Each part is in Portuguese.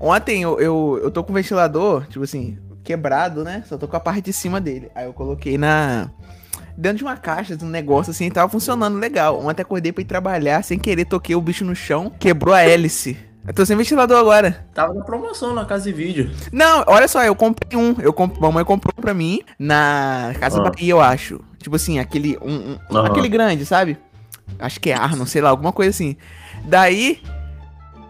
Ontem eu, eu, eu tô com o ventilador, tipo assim, quebrado, né? Só tô com a parte de cima dele. Aí eu coloquei na. Dentro de uma caixa, de um negócio assim, tava funcionando legal. Ontem acordei pra ir trabalhar, sem querer, toquei o bicho no chão, quebrou a hélice. Eu tô sem ventilador agora. Tava na promoção na casa de vídeo. Não, olha só, eu comprei um. Eu comp... Mamãe comprou pra mim na Casa Ah. Bahia, eu acho. Tipo assim, aquele. Um, um-. Aquele grande, sabe? Acho que é Arno, sei lá, alguma coisa assim. Daí.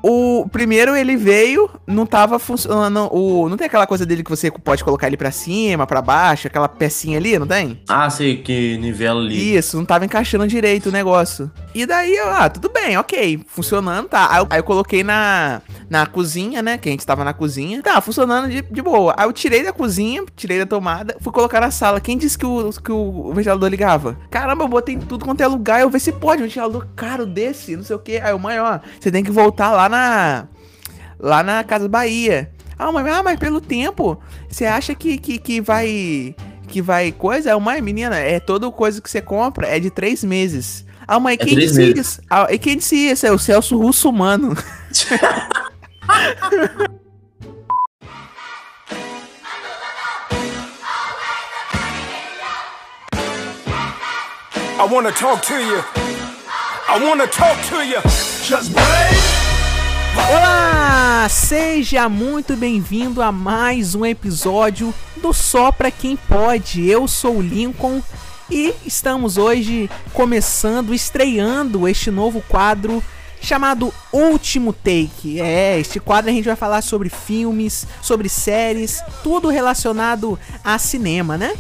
O primeiro ele veio, não tava funcionando. O, não tem aquela coisa dele que você pode colocar ele pra cima, pra baixo, aquela pecinha ali, não tem? Ah, sei que nivela ali. Isso, não tava encaixando direito o negócio. E daí eu, ah, tudo bem, ok, funcionando, tá. Aí eu, aí eu coloquei na, na cozinha, né? Que a gente tava na cozinha. Tá, funcionando de, de boa. Aí eu tirei da cozinha, tirei da tomada, fui colocar na sala. Quem disse que o, que o ventilador ligava? Caramba, eu botei em tudo quanto é lugar. Eu ver se pode, um ventilador caro desse, não sei o que. Aí o ó, você tem que voltar lá na. Lá na Casa Bahia. Ah, mãe, ah, mas pelo tempo, você acha que, que, que vai. Que vai coisa? Ah, mãe, menina, é toda coisa que você compra é de três meses. Ah, mãe, É quem disse meses. isso? Ah, e quem disse isso? É o Celso Russo Mano. I wanna talk to you. I wanna talk to you. Just break. Olá! Seja muito bem-vindo a mais um episódio do Só Pra Quem Pode. Eu sou o Lincoln e estamos hoje começando, estreando este novo quadro chamado Último Take. É, este quadro a gente vai falar sobre filmes, sobre séries, tudo relacionado a cinema, né?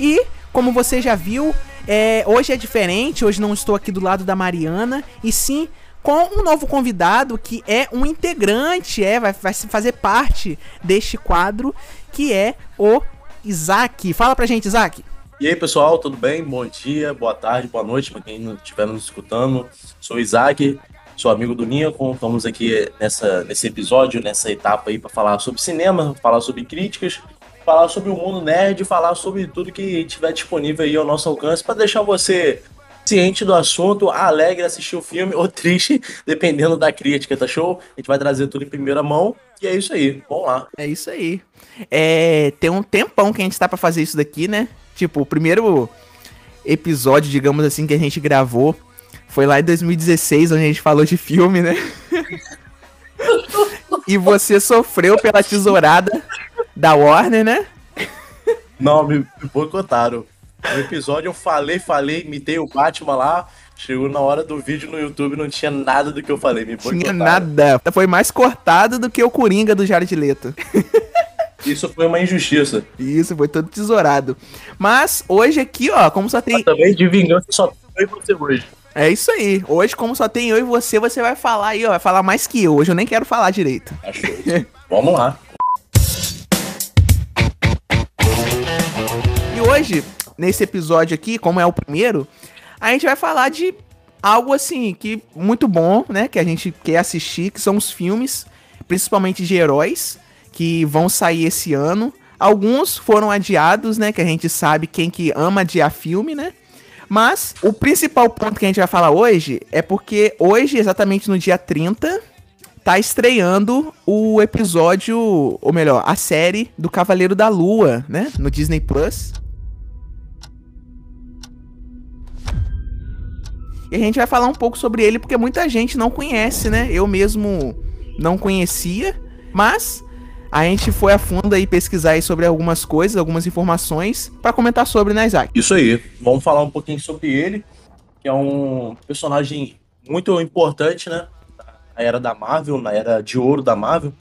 E, como você já viu, é, hoje é diferente, hoje não estou aqui do lado da Mariana, e sim com um novo convidado que é um integrante, é, vai, vai fazer parte deste quadro, que é o Isaac. Fala pra gente, Isaac. E aí, pessoal, tudo bem? Bom dia, boa tarde, boa noite para quem estiver nos escutando. Sou o Isaac, sou amigo do Lincoln. Estamos aqui nessa, nesse episódio, nessa etapa aí para falar sobre cinema, falar sobre críticas, falar sobre o mundo nerd, falar sobre tudo que tiver disponível aí ao nosso alcance para deixar você ciente do assunto, alegre assistir o filme ou triste, dependendo da crítica, tá show? A gente vai trazer tudo em primeira mão e é isso aí. Vamos lá. É isso aí. É, tem um tempão que a gente tá pra fazer isso daqui, né? Tipo, o primeiro episódio, digamos assim, que a gente gravou foi lá em 2016, onde a gente falou de filme, né? e você sofreu pela tesourada da Warner, né? Não, me, me boicotaram. No episódio eu falei, falei, imitei o Batman lá. Chegou na hora do vídeo no YouTube, não tinha nada do que eu falei. Me Tinha boicotaram. nada. Foi mais cortado do que o Coringa do Jared Leto. Isso foi uma injustiça. Isso, foi todo tesourado. Mas hoje aqui, ó, como só tem. Mas também de vingança só foi você hoje. É isso aí. Hoje, como só tem eu e você, você vai falar aí, ó. Vai falar mais que eu. Hoje eu nem quero falar direito. Achou. Vamos lá. E hoje, nesse episódio aqui, como é o primeiro, a gente vai falar de algo assim que muito bom, né? Que a gente quer assistir, que são os filmes, principalmente de heróis, que vão sair esse ano. Alguns foram adiados, né? Que a gente sabe quem que ama adiar filme, né? Mas o principal ponto que a gente vai falar hoje é porque hoje, exatamente no dia 30, tá estreando o episódio, ou melhor, a série do Cavaleiro da Lua, né? No Disney Plus. E a gente vai falar um pouco sobre ele porque muita gente não conhece, né? Eu mesmo não conhecia, mas a gente foi a fundo aí pesquisar aí sobre algumas coisas, algumas informações pra comentar sobre, né, Isaac? Isso aí. Vamos falar um pouquinho sobre ele, que é um personagem muito importante, né? Na era da Marvel, na era de ouro da Marvel,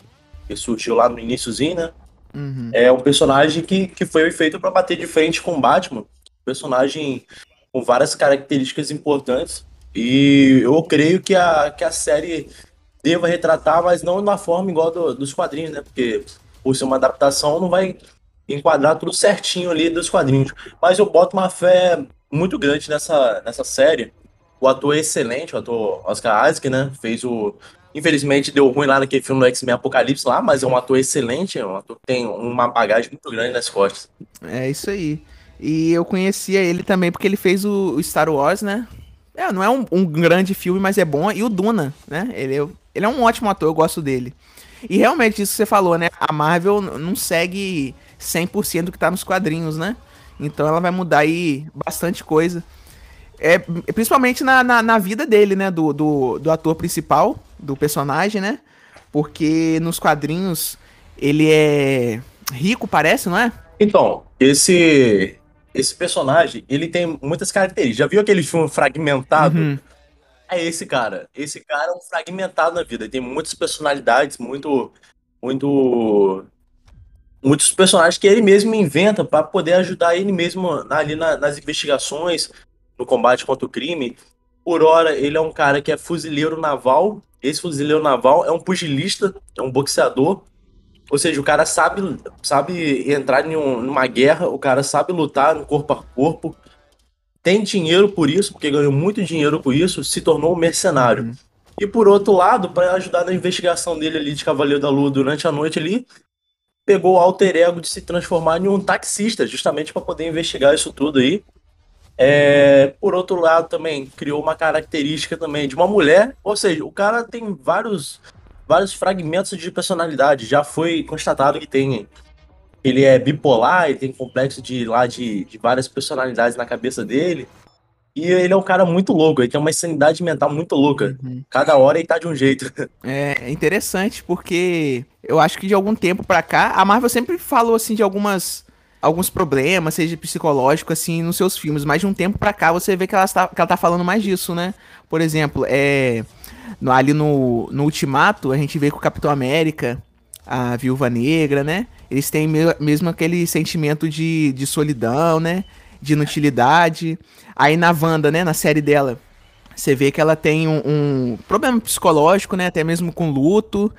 que surgiu lá no iníciozinho, né? Uhum. É um personagem que, que foi feito para bater de frente com o Batman. Personagem com várias características importantes. E eu creio que a, que a série deva retratar, mas não na forma igual do- dos quadrinhos, né? Porque por ser uma adaptação, não vai enquadrar tudo certinho ali dos quadrinhos. Mas eu boto uma fé muito grande nessa, nessa série. O ator é excelente, o ator Oscar Isaac, né? Fez o. Infelizmente deu ruim lá naquele filme do X-Men Apocalipse lá, mas é um ator excelente, é um ator que tem uma bagagem muito grande nas costas. É isso aí. E eu conhecia ele também porque ele fez o, Star Wars, né? É, não é um, um grande filme, mas é bom. E o Duna, né? Ele é, ele é um ótimo ator, eu gosto dele. E realmente, isso que você falou, né? A Marvel não segue 100% do que tá nos quadrinhos, né? Então ela vai mudar aí bastante coisa. É, principalmente na, na, na vida dele, né? Do, do, do ator principal, do personagem, né? Porque nos quadrinhos ele é rico, parece, não é? Então, esse esse personagem, ele tem muitas características. Já viu aquele filme fragmentado? Uhum. É esse cara. Esse cara é um fragmentado na vida. Ele tem muitas personalidades, muito muito muitos personagens que ele mesmo inventa para poder ajudar ele mesmo ali na, nas investigações, no combate contra o crime. Por hora, ele é um cara que é fuzileiro naval. Esse fuzileiro naval é um pugilista, é um boxeador. Ou seja, o cara sabe, sabe entrar em um, numa guerra, o cara sabe lutar no corpo a corpo, tem dinheiro por isso, porque ganhou muito dinheiro por isso, se tornou um mercenário. Uhum. E por outro lado, para ajudar na investigação dele ali de Cavaleiro da Lua durante a noite ali, pegou o alter ego de se transformar em um taxista, justamente para poder investigar isso tudo aí. É, por outro lado, também criou uma característica também de uma mulher, ou seja, o cara tem vários vários fragmentos de personalidade. Já foi constatado que tem ele é bipolar, ele tem complexo de lá de, de várias personalidades na cabeça dele. E ele é um cara muito louco, ele tem uma insanidade mental muito louca. Uhum. Cada hora ele tá de um jeito. É interessante porque eu acho que de algum tempo pra cá, a Marvel sempre falou assim de algumas alguns problemas, seja psicológico assim, nos seus filmes, mas de um tempo pra cá você vê que ela tá, que ela tá falando mais disso, né? Por exemplo, é no, ali no, no Ultimato, a gente vê que o Capitão América, a Viúva Negra, né? Eles têm me mesmo aquele sentimento de, de solidão, né? De inutilidade. Aí na Wanda, né? Na série dela, você vê que ela tem um, um problema psicológico, né? Até mesmo com luto.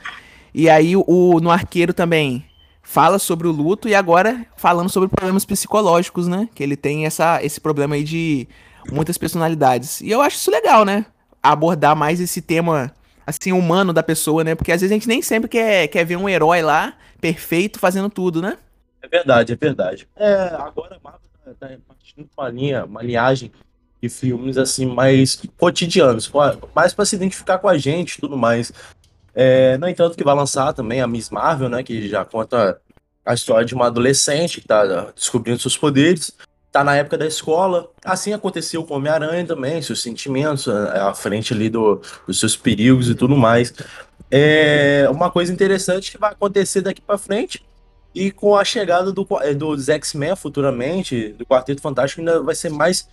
E aí o, no Arqueiro também fala sobre o luto e agora falando sobre problemas psicológicos, né? Que ele tem essa, esse problema aí de muitas personalidades. E eu acho isso legal, né? Abordar mais esse tema assim humano da pessoa, né? Porque às vezes a gente nem sempre quer, quer ver um herói lá perfeito fazendo tudo, né? É verdade, é verdade. É, agora a Marvel tá, tá partindo uma linha, uma linhagem de filmes assim mais cotidianos, mais para se identificar com a gente, tudo mais. É, no entanto, que vai lançar também a Miss Marvel, né? Que já conta a história de uma adolescente que tá descobrindo seus poderes tá na época da escola. Assim aconteceu com o Homem-Aranha também, seus sentimentos à frente ali do, dos seus perigos e tudo mais. É uma coisa interessante que vai acontecer daqui para frente. E com a chegada do, é, dos X-Men futuramente, do Quarteto Fantástico, ainda vai ser mais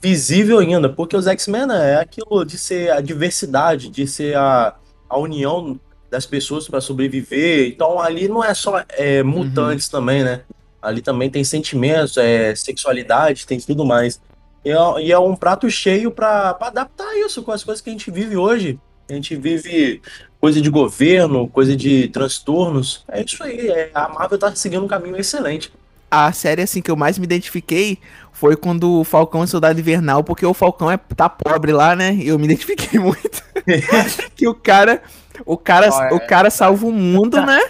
visível ainda, porque os X-Men né, é aquilo de ser a diversidade, de ser a, a união das pessoas para sobreviver. Então ali não é só é, mutantes uhum. também, né? Ali também tem sentimentos, é, sexualidade, tem tudo mais. E é, e é um prato cheio para adaptar isso com as coisas que a gente vive hoje. A gente vive coisa de governo, coisa de transtornos. É isso aí. É, a Marvel tá seguindo um caminho excelente. A série assim que eu mais me identifiquei foi quando o Falcão é Soldado Invernal, porque o Falcão é, tá pobre lá, né? E eu me identifiquei muito. que o cara, o cara, oh, é. o cara salva o mundo, né?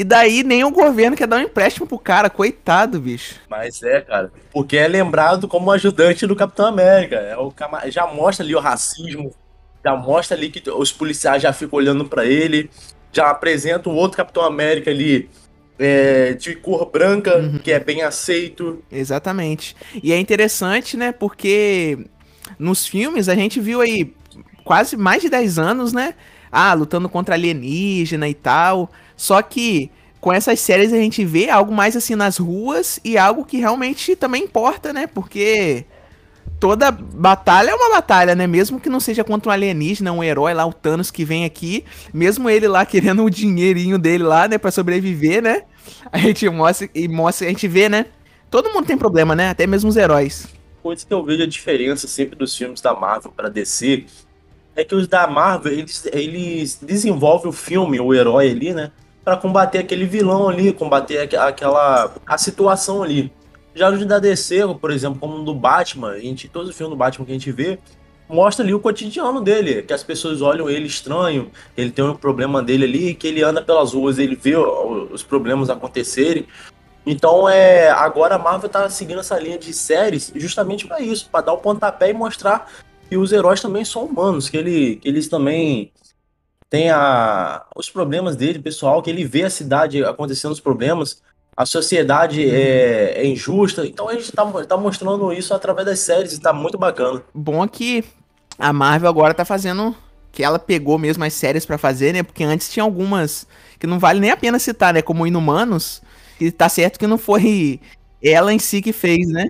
E daí nem o governo quer dar um empréstimo pro cara, coitado, bicho. Mas é, cara. Porque é lembrado como ajudante do Capitão América. É o Já mostra ali o racismo, já mostra ali que os policiais já ficam olhando para ele, já apresenta o outro Capitão América ali é, de cor branca, uhum. que é bem aceito. Exatamente. E é interessante, né, porque nos filmes a gente viu aí quase mais de 10 anos, né? Ah, lutando contra alienígena e tal. Só que com essas séries a gente vê algo mais assim nas ruas e algo que realmente também importa, né? Porque toda batalha é uma batalha, né? Mesmo que não seja contra um alienígena, um herói lá, o Thanos que vem aqui, mesmo ele lá querendo o dinheirinho dele lá, né, para sobreviver, né? A gente mostra e mostra, a gente vê, né? Todo mundo tem problema, né? Até mesmo os heróis. Coisa que eu vejo a diferença sempre dos filmes da Marvel para DC é que os da Marvel, eles, eles desenvolvem o filme, o herói ali, né? Para combater aquele vilão ali, combater aquela a situação ali. Já no da DC, por exemplo, como no Batman, a gente, todos os filmes do Batman que a gente vê, mostra ali o cotidiano dele, que as pessoas olham ele estranho, ele tem um problema dele ali, que ele anda pelas ruas, ele vê os problemas acontecerem. Então, é, agora a Marvel tá seguindo essa linha de séries justamente para isso, para dar o pontapé e mostrar que os heróis também são humanos, que, ele, que eles também tem a, os problemas dele, pessoal, que ele vê a cidade acontecendo os problemas, a sociedade é, é injusta. Então a gente tá, tá mostrando isso através das séries e tá muito bacana. Bom é que a Marvel agora tá fazendo que ela pegou mesmo as séries para fazer, né? Porque antes tinha algumas que não vale nem a pena citar, né? Como Inumanos, que tá certo que não foi ela em si que fez, né?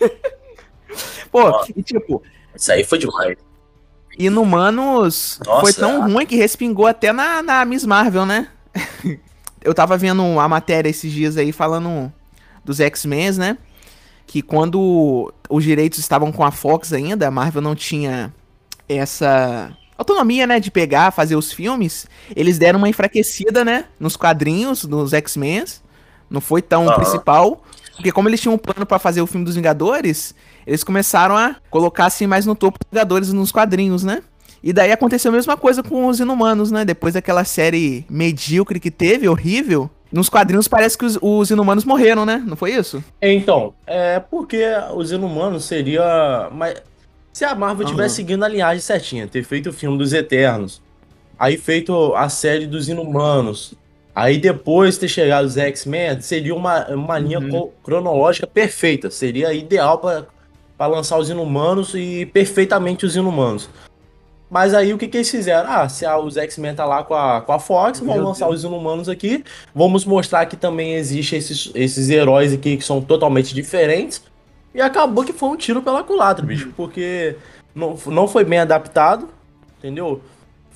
Pô, Ó, e tipo, Isso aí foi demais. Inumanos Nossa, foi tão ruim que respingou até na, na Miss Marvel, né? Eu tava vendo a matéria esses dias aí falando dos X-Men, né? Que quando os direitos estavam com a Fox ainda, a Marvel não tinha essa autonomia, né, de pegar, fazer os filmes, eles deram uma enfraquecida, né, nos quadrinhos dos X-Men. Não foi tão Aham. principal, porque como eles tinham um plano pra fazer o filme dos Vingadores, eles começaram a colocar assim mais no topo dos Vingadores nos quadrinhos, né? E daí aconteceu a mesma coisa com os Inumanos, né? Depois daquela série medíocre que teve, horrível, nos quadrinhos parece que os, os Inumanos morreram, né? Não foi isso? Então, é porque os Inumanos seria. Mas se a Marvel Aham. tivesse seguindo a linhagem certinha, ter feito o filme dos Eternos, aí feito a série dos Inumanos, aí depois ter chegado os X-Men, seria uma, uma linha Uhum. cronológica perfeita. Seria ideal para lançar os Inumanos e perfeitamente os Inumanos. Mas aí o que, que eles fizeram? Ah, se a- os X-Men tá lá com a, com a Fox, vamos Meu lançar os Inumanos aqui. Vamos mostrar que também existem esses, esses heróis aqui que são totalmente diferentes. E acabou que foi um tiro pela culatra, bicho. Porque não, não foi bem adaptado, entendeu?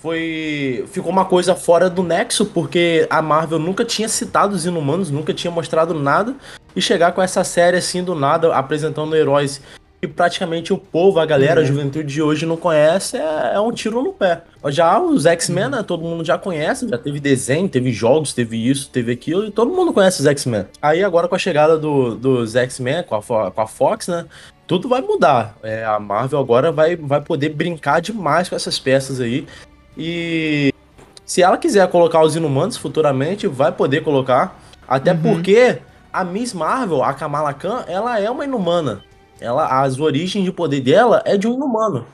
Foi. Ficou uma coisa fora do nexo, porque a Marvel nunca tinha citado os inumanos, nunca tinha mostrado nada. E chegar com essa série assim do nada, apresentando heróis que praticamente o povo, a galera, a juventude de hoje não conhece, é, é um tiro no pé. Já os X-Men, né, todo mundo já conhece, já teve desenho, teve jogos, teve isso, teve aquilo, e todo mundo conhece os X-Men. Aí agora com a chegada do- dos X-Men, com a, com a Fox, né, tudo vai mudar. É, a Marvel agora vai, vai poder brincar demais com essas peças aí. E se ela quiser colocar os Inumanos futuramente, vai poder colocar. Até Uhum. porque a Miss Marvel, a Kamala Khan, ela é uma inumana. Ela, as origens de poder dela é de um inumano.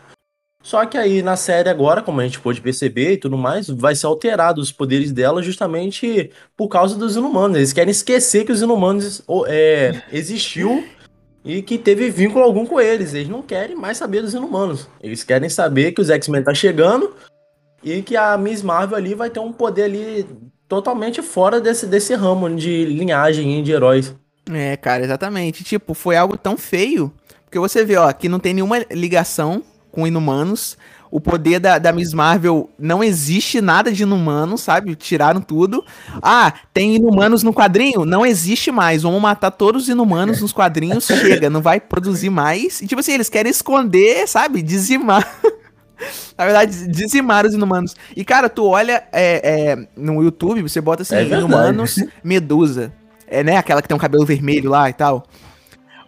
Só que aí na série agora, como a gente pôde perceber e tudo mais, vai ser alterado os poderes dela justamente por causa dos inumanos. Eles querem esquecer que os inumanos é, existiu e que teve vínculo algum com eles. Eles não querem mais saber dos inumanos. Eles querem saber que os X-Men tá chegando e que a Miss Marvel ali vai ter um poder ali totalmente fora desse, desse ramo de linhagem de heróis. É, cara, exatamente. Tipo, foi algo tão feio. Porque você vê, ó, que não tem nenhuma ligação com inumanos. O poder da, da Miss Marvel não existe nada de inumano, sabe? Tiraram tudo. Ah, tem inumanos no quadrinho? Não existe mais. Vamos matar todos os inumanos nos quadrinhos. Chega, não vai produzir mais. E tipo assim, eles querem esconder, sabe? Dizimar. Na verdade, dizimar os inumanos. E, cara, tu olha é, é, no YouTube, você bota assim, É inumanos, Medusa. É, né? Aquela que tem um cabelo vermelho lá e tal.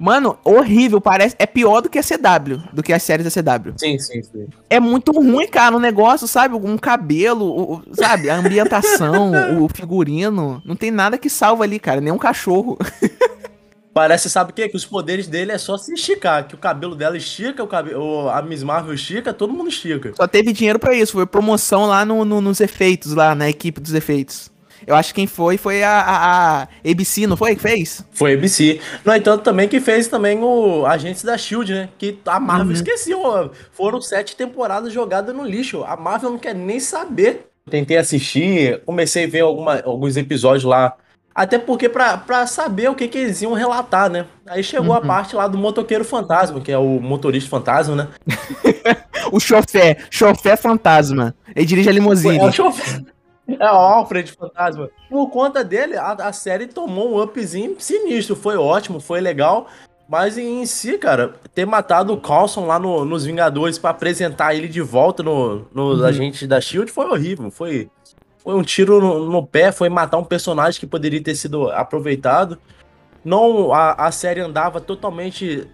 Mano, horrível, parece. É pior do que a CW, do que as séries da CW. Sim, sim, sim. É muito ruim, cara, o negócio, sabe? Um cabelo, o- sabe? A ambientação, o figurino. Não tem nada que salva ali, cara. Nem um cachorro. Parece, sabe o quê? Que os poderes dele é só se esticar. Que o cabelo dela estica, o cabelo, a Miss Marvel estica, todo mundo estica. Só teve dinheiro pra isso. Foi promoção lá no, no- nos efeitos, lá na equipe dos efeitos. Eu acho que quem foi foi a, a, a ABC, não foi que fez? Foi ABC. No entanto, também que fez também o Agentes da Shield, né? Que a Marvel esqueceu. ó. Foram sete temporadas jogadas no lixo. A Marvel não quer nem saber. Tentei assistir, comecei a ver alguma- alguns episódios lá. Até porque pra, pra saber o que, que eles iam relatar, né? Aí chegou a parte lá do motoqueiro fantasma, que é o motorista fantasma, né? O chofé, chofé fantasma. Ele dirige a limusine. É o chofer. É o Alfred Fantasma. Por conta dele, a, a série tomou um upzinho sinistro. Foi ótimo, foi legal. Mas em si, cara, ter matado o Coulson lá no- nos Vingadores pra apresentar ele de volta no, nos agentes da Shield foi horrível. Foi, foi um tiro no, no pé, foi matar um personagem que poderia ter sido aproveitado. Não, a, a série andava totalmente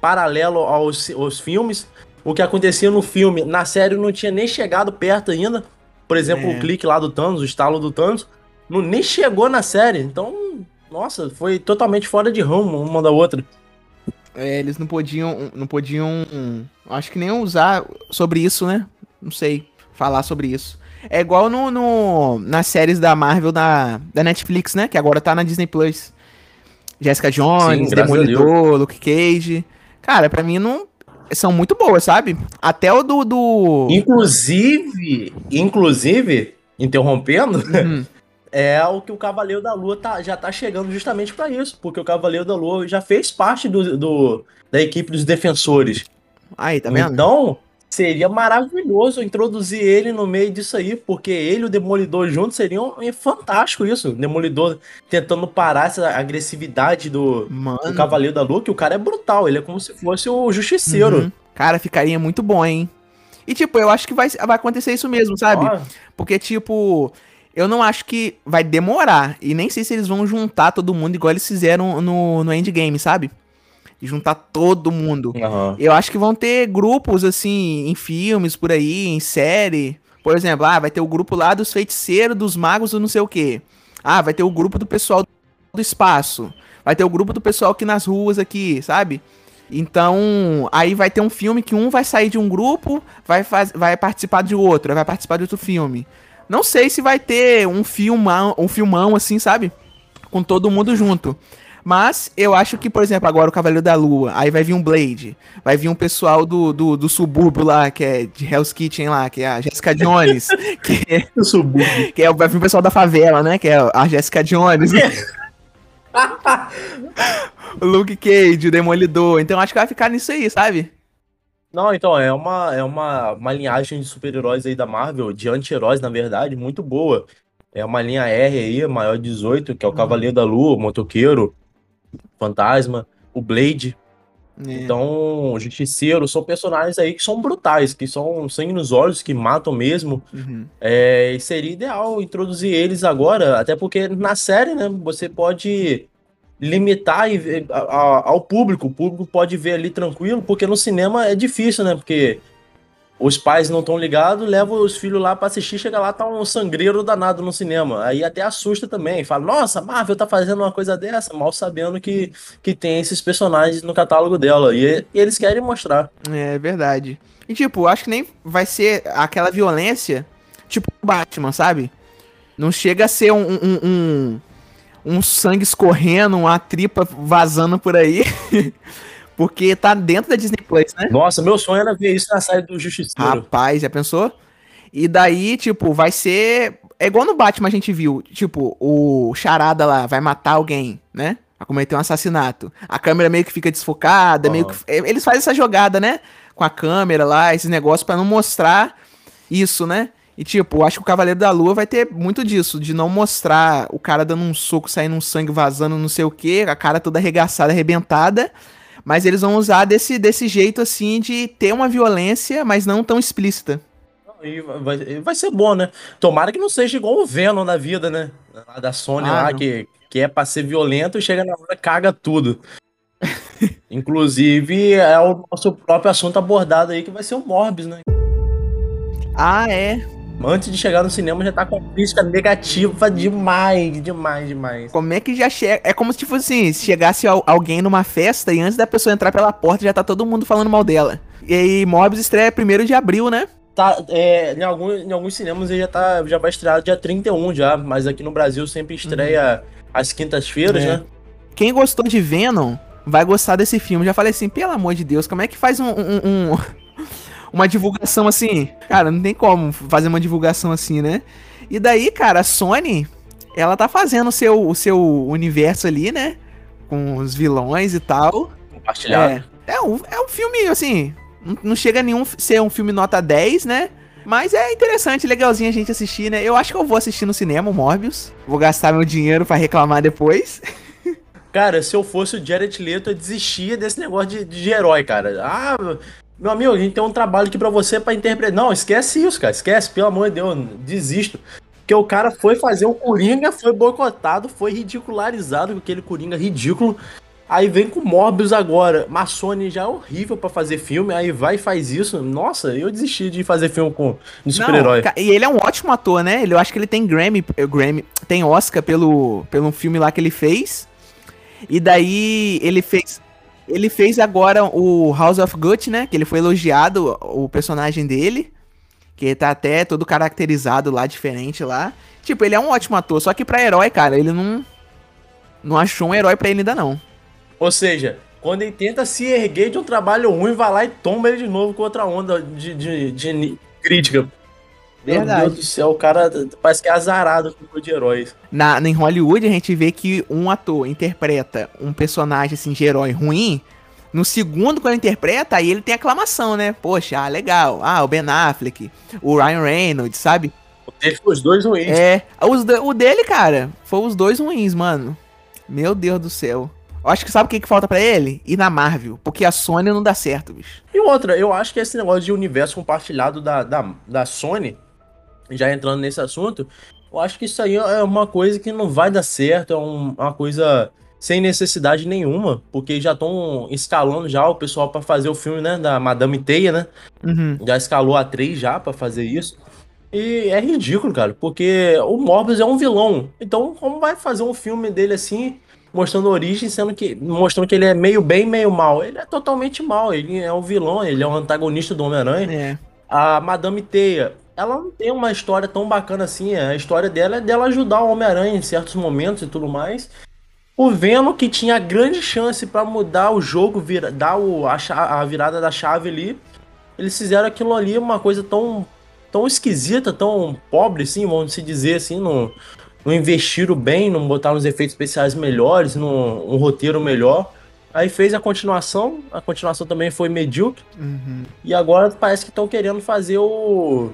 paralelo aos, aos filmes. O que acontecia no filme, na série não tinha nem chegado perto ainda. Por exemplo, É. o clique lá do Thanos, o estalo do Thanos, não, nem chegou na série. Então, nossa, foi totalmente fora de ramo uma da outra. É, eles não podiam, não podiam, acho que nem usar sobre isso, né? Não sei, falar sobre isso. É igual no, no, nas séries da Marvel da, da Netflix, né? Que agora tá na Disney Plus. Jessica Jones, Sim, Demolidor, Luke Cage. Cara, pra mim não. São muito boas, sabe? Até o do. do... Inclusive, inclusive, interrompendo, Uhum. é o que o Cavaleiro da Lua tá, já tá chegando justamente pra isso, porque o Cavaleiro da Lua já fez parte do, do- da equipe dos defensores. Aí, tá vendo? Então, seria maravilhoso introduzir ele no meio disso aí, porque ele e o Demolidor juntos seriam é fantástico isso. O Demolidor tentando parar essa agressividade do, do. Cavaleiro da Lua, que o cara é brutal, ele é como se fosse o Justiceiro. Uhum. Cara, ficaria muito bom, hein? E, tipo, eu acho que vai, vai acontecer isso mesmo, sabe? Ó, Porque, tipo, eu não acho que vai demorar. E nem sei se eles vão juntar todo mundo igual eles fizeram no, no Endgame, sabe? Juntar todo mundo. aham. Eu acho que vão ter grupos, assim, em filmes por aí, em série. Por exemplo, ah, vai ter o grupo lá dos feiticeiros, dos magos do não sei o quê. Ah, vai ter o grupo do pessoal do espaço. Vai ter o grupo do pessoal aqui nas ruas aqui, sabe? Então, aí vai ter um filme que um vai sair de um grupo, vai, faz, vai participar de outro, vai participar de outro filme. Não sei se vai ter um filmão, um filmão assim, sabe? Com todo mundo junto. Mas eu acho que, por exemplo, agora o Cavaleiro da Lua, aí vai vir um Blade, vai vir um pessoal do, do, do subúrbio lá, que é de Hell's Kitchen lá, que é a Jessica Jones, que, é, O subúrbio. que é, vai vir um pessoal da favela, né, que é a Jessica Jones, o Luke Cage, o Demolidor. Então acho que vai ficar nisso aí, sabe? Não, então, é uma, é uma, uma linhagem de super-heróis aí da Marvel, de anti-heróis, na verdade, muito boa. É uma linha R aí, maior de 18, que é o Cavaleiro da Lua, o Motoqueiro, Fantasma, o Blade. É. Então, o Justiceiro, são personagens aí que são brutais, que são sangue nos olhos, que matam mesmo. Uhum. É, e seria ideal introduzir eles agora, até porque na série, né, você pode limitar e ao público. O público pode ver ali tranquilo, porque no cinema é difícil, né? Porque os pais não estão ligados, levam os filhos lá pra assistir, chega lá, tá um sangreiro danado no cinema. Aí até assusta também. Fala, nossa, Marvel tá fazendo uma coisa dessa, mal sabendo que, que tem esses personagens no catálogo dela. E, e eles querem mostrar. É verdade. E tipo, acho que nem vai ser aquela violência, tipo Batman, sabe? Não chega a ser um, um, um, um sangue escorrendo, uma tripa vazando por aí. Porque tá dentro da Disney Plus, né? Nossa, meu sonho era ver isso na série do Justiceiro. Rapaz, já pensou? E daí, tipo, vai ser. É igual no Batman a gente viu. Tipo, o Charada lá vai matar alguém, né? Vai cometer um assassinato. A câmera meio que fica desfocada, meio que. Eles fazem essa jogada, né? Com a câmera lá, esses negócios, pra não mostrar isso, né? E tipo, acho que o Cavaleiro da Lua vai ter muito disso, de não mostrar o cara dando um soco, saindo um sangue vazando, não sei o que, a cara toda arregaçada, arrebentada. Mas eles vão usar desse, desse jeito assim de ter uma violência, mas não tão explícita. E vai, vai ser bom, né? Tomara que não seja igual o Venom na vida, né? Da Sony Ah, lá, não. que, que é pra ser violento e chega na hora caga tudo. Inclusive, é o nosso próprio assunto abordado aí, que vai ser o Morbius, né? Ah, é. Antes de chegar no cinema já tá com a crítica negativa demais, demais, demais. Como é que já chega? É como se tipo assim, se chegasse al- alguém numa festa e antes da pessoa entrar pela porta já tá todo mundo falando mal dela. E aí, Morbius estreia 1 de abril, né? Tá, é, em, alguns, em alguns cinemas ele já, tá, já vai estrear dia 31 já, mas aqui no Brasil sempre estreia às quintas-feiras, É. né? Quem gostou de Venom vai gostar desse filme. Já falei assim, pelo amor de Deus, como é que faz um, um- um- uma divulgação assim? Cara, não tem como fazer uma divulgação assim, né? E daí, cara, a Sony, ela tá fazendo o seu, o seu universo ali, né? Com os vilões e tal. Compartilhado. É, é, um, é um filme, assim, não, não chega a nenhum ser um filme nota 10, né? Mas é interessante, legalzinho a gente assistir, né? Eu acho que eu vou assistir no cinema o Morbius. Vou gastar meu dinheiro pra reclamar depois. Cara, se eu fosse o Jared Leto, eu desistia desse negócio de, de herói, cara. Ah, meu amigo, a gente tem um trabalho aqui pra você pra interpretar. Não, esquece isso, cara. Esquece, pelo amor de Deus, desisto. Porque o cara foi fazer o Coringa, foi boicotado, foi ridicularizado com aquele Coringa ridículo. Aí vem com Morbius agora. Massone já é horrível pra fazer filme, aí vai e faz isso. Nossa, eu desisti de fazer filme com de super-herói. E ele é um ótimo ator, né? Ele, eu acho que ele tem Grammy, eh, Grammy tem Oscar pelo, pelo filme lá que ele fez. E daí ele fez ele fez agora o House of Gucci, né? Que ele foi elogiado o personagem dele. Que tá até todo caracterizado lá, diferente lá. Tipo, ele é um ótimo ator, só que pra herói, cara, ele não. Não achou um herói pra ele ainda não. Ou seja, quando ele tenta se erguer de um trabalho ruim, vai lá e tomba ele de novo com outra onda de, de, de crítica. Verdade. Meu Deus do céu, o cara parece que é azarado com de heróis. Na, em Hollywood, a gente vê que um ator interpreta um personagem assim, de herói ruim. No segundo, quando ele interpreta, aí ele tem aclamação, né? Poxa, ah, legal. Ah, o Ben Affleck, o Ryan Reynolds, sabe? O dele foi os dois ruins. É, os, o dele, cara, foi os dois ruins, mano. Meu Deus do céu. Eu acho que sabe o que, que falta para ele? Ir na Marvel. Porque a Sony não dá certo, bicho. E outra, eu acho que esse negócio de universo compartilhado da, da, da Sony já entrando nesse assunto, eu acho que isso aí é uma coisa que não vai dar certo, é um, uma coisa sem necessidade nenhuma, porque já estão escalando já o pessoal para fazer o filme, né, da Madame Teia, né? Uhum. Já escalou a 3 já para fazer isso. E é ridículo, cara, porque o Morbius é um vilão. Então, como vai fazer um filme dele assim, mostrando origem, sendo que mostrando que ele é meio bem, meio mal? Ele é totalmente mal, ele é um vilão, ele é um antagonista do Homem-Aranha. É. A Madame Teia, ela não tem uma história tão bacana assim. A história dela é dela ajudar o Homem-Aranha em certos momentos e tudo mais. O Venom, que tinha grande chance para mudar o jogo, vira, dar o, a, a, virada da chave ali, eles fizeram aquilo ali uma coisa tão, tão esquisita, tão pobre, assim, vamos se dizer assim, não, não investiram bem, não botaram os efeitos especiais melhores, num, um roteiro melhor. Aí fez a continuação, a continuação também foi medíocre. Uhum. E agora parece que estão querendo fazer o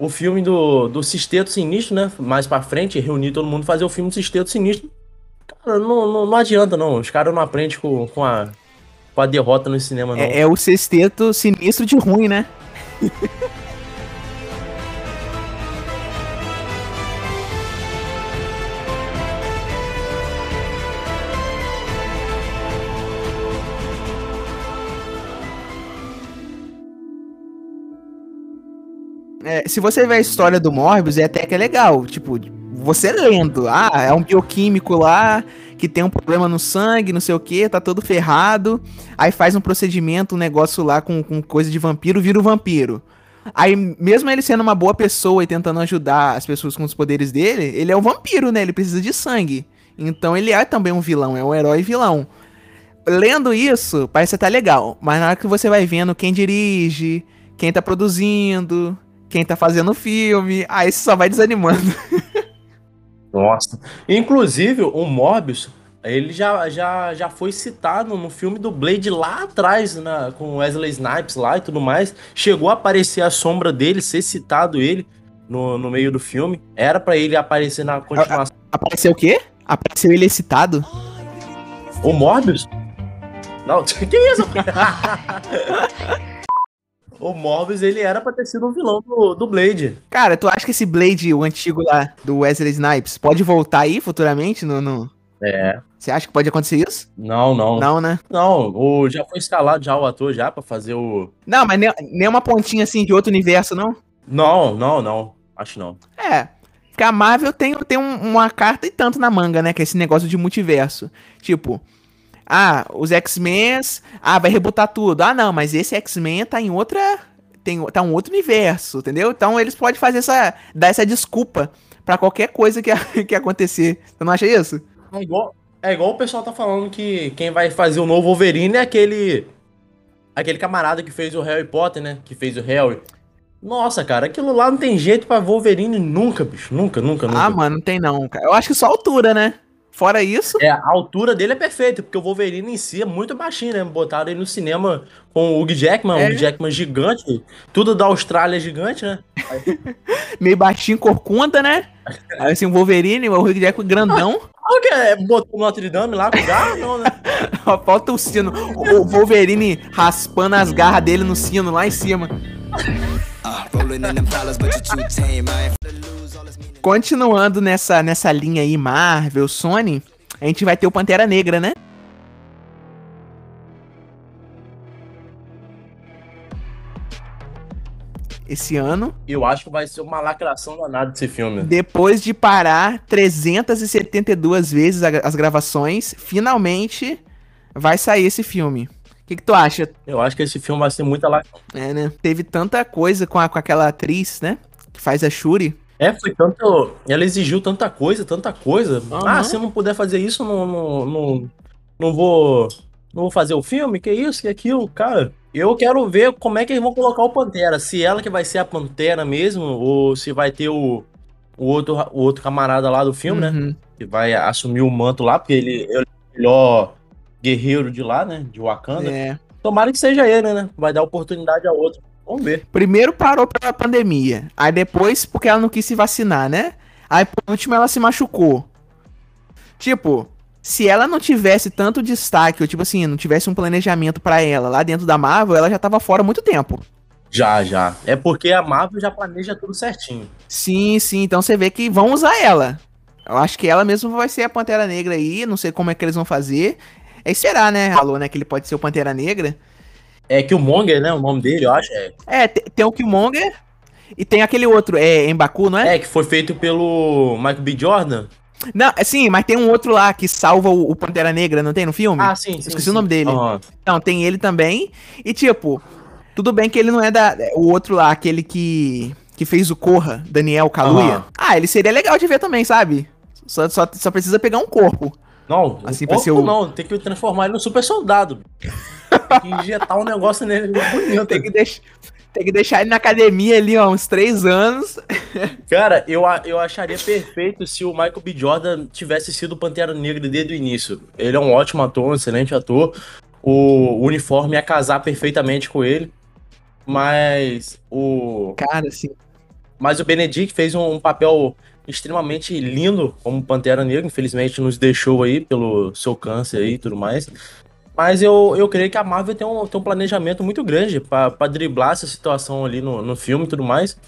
o filme do, do Sisteto Sinistro, né? Mais pra frente, reunir todo mundo fazer o filme do Sisteto Sinistro. Cara, não, não, não adianta, não. Os caras não aprendem com, com, a, com a derrota no cinema, não. É, é o Sexteto Sinistro de ruim, né? É, se você ver a história do Morbius, é até que é legal. Tipo, você lendo, ah, é um bioquímico lá que tem um problema no sangue, não sei o que, tá todo ferrado. Aí faz um procedimento, um negócio lá com, com coisa de vampiro, vira o um vampiro. Aí, mesmo ele sendo uma boa pessoa e tentando ajudar as pessoas com os poderes dele, ele é um vampiro, né? Ele precisa de sangue. Então ele é também um vilão, é um herói vilão. Lendo isso, parece até legal. Mas na hora que você vai vendo quem dirige, quem tá produzindo, quem tá fazendo o filme. Aí você só vai desanimando. Nossa. Inclusive, o Morbius, ele já, já, já foi citado no filme do Blade lá atrás, na, com Wesley Snipes lá e tudo mais. Chegou a aparecer a sombra dele, ser citado ele no, no meio do filme. Era para ele aparecer na continuação. Apareceu o quê? Apareceu ele citado? O Morbius? Não, que isso? o Morbius, ele era pra ter sido um vilão do, do Blade. Cara, tu acha que esse Blade, o antigo lá, do Wesley Snipes, pode voltar aí futuramente no... no... É. Você acha que pode acontecer isso? Não, não. Não, né? Não, o, já foi escalado já o ator já pra fazer o... Não, mas nem, nem uma pontinha assim de outro universo, não? Não, não, não. Acho não. É, porque a Marvel tem, tem um, uma carta e tanto na manga, né? Que é esse negócio de multiverso. Tipo, ah, os X-Men. Ah, vai rebutar tudo. Ah, não, mas esse X-Men tá em outra. Tem, tá um outro universo, entendeu? Então eles podem fazer essa. dar essa desculpa para qualquer coisa que, que acontecer. Você não acha isso? É igual, é igual o pessoal tá falando que quem vai fazer o novo Wolverine é aquele. Aquele camarada que fez o Harry Potter, né? Que fez o Harry. Nossa, cara, aquilo lá não tem jeito pra Wolverine nunca, bicho. Nunca, nunca, nunca. Ah, mano, não tem não, cara. Eu acho que só altura, né? Fora isso. É, a altura dele é perfeita, porque o Wolverine em si é muito baixinho, né? Botaram ele no cinema com o Hugh Jackman, é. o Hugh Jackman gigante. Tudo da Austrália é gigante, né? Meio baixinho, corcunda, né? Aí assim, o Wolverine, o Hugh Jackman grandão. Ah, que é? Botou Notre Dame lá com o garro? Não, né? Falta o sino. O Wolverine raspando as garras dele no sino lá em cima. Continuando nessa, nessa linha aí, Marvel, Sony, a gente vai ter o Pantera Negra, né? Esse ano. Eu acho que vai ser uma lacração danada esse filme. Depois de parar 372 vezes as gravações, finalmente vai sair esse filme. que, que tu acha? Eu acho que esse filme vai ser muita lá. É, né? Teve tanta coisa com, a, com aquela atriz, né? Que faz a Shuri. É, foi tanto. Ela exigiu tanta coisa, tanta coisa. Uhum. Ah, se eu não puder fazer isso, não, não, não, não vou. Não vou fazer o filme? Que isso, que aquilo, cara. Eu quero ver como é que eles vão colocar o Pantera. Se ela que vai ser a Pantera mesmo, ou se vai ter o, o, outro, o outro camarada lá do filme, né? Uhum. Que vai assumir o manto lá, porque ele é o melhor guerreiro de lá, né? De Wakanda. É. Tomara que seja ele, né? Vai dar oportunidade a outro. Vamos ver. Primeiro parou pela pandemia. Aí depois, porque ela não quis se vacinar, né? Aí por último ela se machucou. Tipo, se ela não tivesse tanto destaque, ou tipo assim, não tivesse um planejamento pra ela lá dentro da Marvel, ela já tava fora há muito tempo. Já, já. É porque a Marvel já planeja tudo certinho. Sim, sim, então você vê que vão usar ela. Eu acho que ela mesmo vai ser a Pantera Negra aí, não sei como é que eles vão fazer. É será, né? Falou, né, que ele pode ser o Pantera Negra. É que o Monger, né? O nome dele, eu acho. É, É, te- tem o Killmonger e tem aquele outro, é Mbaku, não é? é que foi feito pelo Michael B. Jordan. Não, é sim, mas tem um outro lá que salva o, o Pantera Negra, não tem no filme? Ah, sim, sim. Esqueci sim. o nome dele. Aham. Não, tem ele também. E tipo, tudo bem que ele não é da. O outro lá, aquele que. que fez o Corra, Daniel Kaluuya. Aham. Ah, ele seria legal de ver também, sabe? Só, só, só precisa pegar um corpo. Não, Assim, pra corpo o- não, tem que transformar ele no super soldado. Tem que injetar um negócio nele bonito. Tem que, deix... tem que deixar ele na academia ali, ó, uns três anos. Cara, eu, eu acharia perfeito se o Michael B. Jordan tivesse sido Pantera Negra desde o início. Ele é um ótimo ator, um excelente ator. O uniforme ia casar perfeitamente com ele. Mas o. Cara, assim. Mas o Benedict fez um, um papel extremamente lindo como Pantera Negra. Infelizmente nos deixou aí pelo seu câncer aí e tudo mais. Mas eu, eu creio que a Marvel tem um, tem um planejamento muito grande pra pra driblar essa situação ali no, no filme e tudo mais.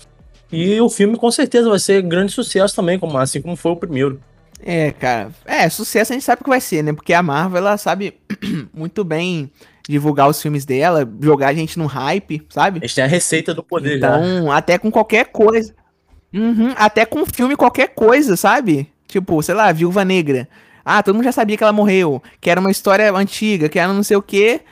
E o filme com certeza vai ser grande sucesso também, como, assim como foi o primeiro. É, cara. É, sucesso a gente sabe que vai ser, né? Porque a Marvel, ela sabe muito bem divulgar os filmes dela, jogar a gente no hype, sabe? A gente tem a receita do poder já. Então, até com qualquer coisa. Uhum, até com filme, qualquer coisa, sabe? Tipo, sei lá, Viúva Negra. Ah, todo mundo já sabia que ela morreu. Que era uma história antiga, que era não sei o quê.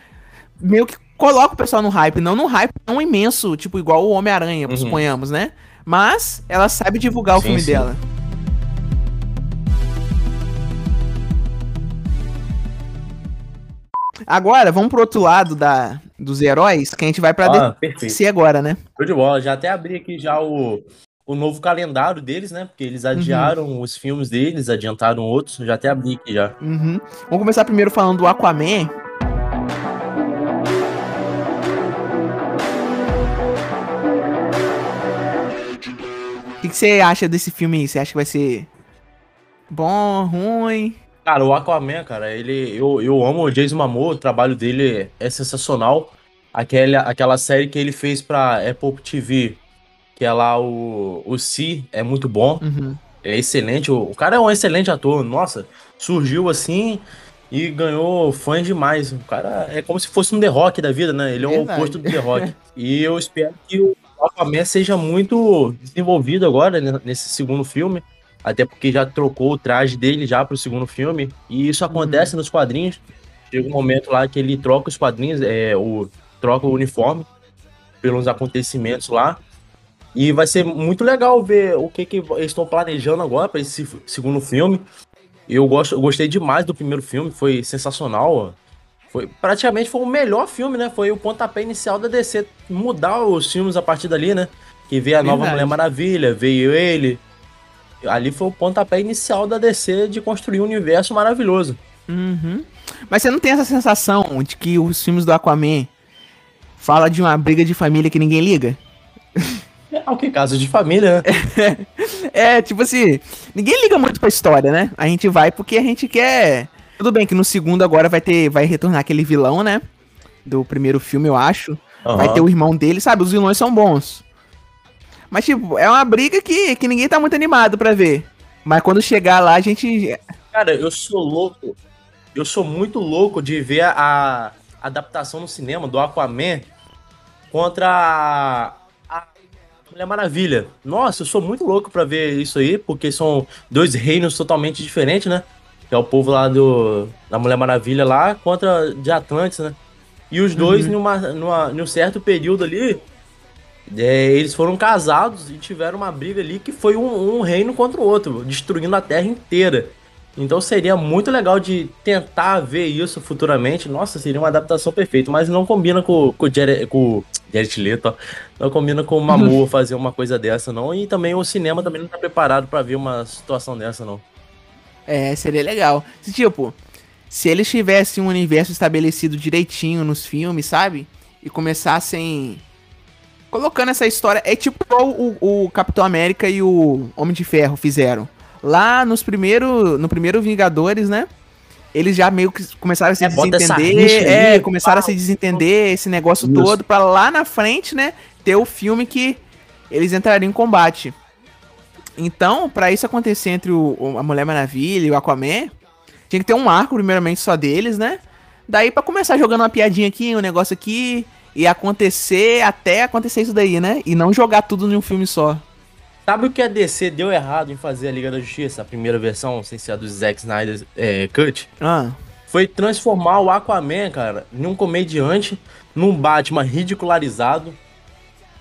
Meio que coloca o pessoal no hype. Não no hype tão imenso, tipo, igual o Homem-Aranha, Uhum. suponhamos, né? Mas ela sabe divulgar o Sim, filme sim. dela. Agora, vamos pro outro lado da, dos heróis, que a gente vai pra Ah. DC agora, né? Show de bola. Já até abri aqui já o, o novo calendário deles, né? Porque eles adiaram os filmes deles, adiantaram outros. Já até abri aqui já. Uhum. Vamos começar primeiro falando do Aquaman. O que que você acha desse filme aí? Você acha que vai ser bom, ruim? Cara, o Aquaman, cara, ele. Eu, eu amo o Jason Momoa, o trabalho dele é sensacional. Aquela, aquela série que ele fez pra Apple TV, que é lá o, o Si, é muito bom. Uhum. É excelente. O, o cara é um excelente ator. Nossa, surgiu assim e ganhou fãs demais. O cara é como se fosse um The Rock da vida, né? Ele é o Verdade. oposto do The Rock. e eu espero que o Aquaman seja muito desenvolvido agora né, nesse segundo filme. Até porque já trocou o traje dele já pro segundo filme. E isso acontece nos quadrinhos. Chega um momento lá que ele troca os quadrinhos, é, o, troca o uniforme pelos acontecimentos lá. E vai ser muito legal ver o que, que eles estão planejando agora para esse segundo filme. Eu, gosto, eu gostei demais do primeiro filme, foi sensacional. Foi, praticamente foi o melhor filme, né? Foi o pontapé inicial da DC mudar os filmes a partir dali, né? Que veio a nova Verdade. Mulher Maravilha, veio ele. Ali foi o pontapé inicial da DC de construir um universo maravilhoso. Uhum. Mas você não tem essa sensação de que os filmes do Aquaman fala de uma briga de família que ninguém liga? É o que? Caso de família, né? É, tipo assim, ninguém liga muito pra história, né? A gente vai porque a gente quer. Tudo bem que no segundo agora vai ter. Vai retornar aquele vilão, né? Do primeiro filme, eu acho. Vai Aham. ter o irmão dele, sabe? Os vilões são bons. Mas, tipo, é uma briga que, que ninguém tá muito animado pra ver. Mas quando chegar lá, a gente. Cara, eu sou louco. Eu sou muito louco de ver a adaptação no cinema do Aquaman contra a, a Mulher Maravilha. Nossa, eu sou muito louco pra ver isso aí, porque são dois reinos totalmente diferentes, né? Que é o povo lá do da Mulher Maravilha lá contra de Atlantis, né? E os dois, uhum. numa, numa, num certo período ali, é, eles foram casados e tiveram uma briga ali que foi um, um, reino contra o outro, destruindo a terra inteira. Então seria muito legal de tentar ver isso futuramente. Nossa, seria uma adaptação perfeita, mas não combina com, com, o Jared, com Jared Leto, não combina com o Mamu fazer uma coisa dessa, não. E também o cinema também não tá preparado para ver uma situação dessa, não. É, seria legal. Se, tipo, se eles tivessem um universo estabelecido direitinho nos filmes, sabe? E começassem colocando essa história. É tipo o, o Capitão América e o Homem de Ferro fizeram. Lá nos primeiros. No primeiro Vingadores, né? Eles já meio que começaram a se é, desentender. É, aí, começaram pau. a se desentender esse negócio Isso. todo. para lá na frente, né? Ter o filme que eles entrariam em combate. Então, para isso acontecer entre o, a Mulher Maravilha e o Aquaman, tinha que ter um arco, primeiramente, só deles, né? Daí para começar jogando uma piadinha aqui, um negócio aqui, e acontecer até acontecer isso daí, né? E não jogar tudo em um filme só. Sabe o que a DC deu errado em fazer a Liga da Justiça, a primeira versão, sem ser a do Zack Snyder é, Cut? Ah. Foi transformar o Aquaman, cara, em um comediante, num Batman ridicularizado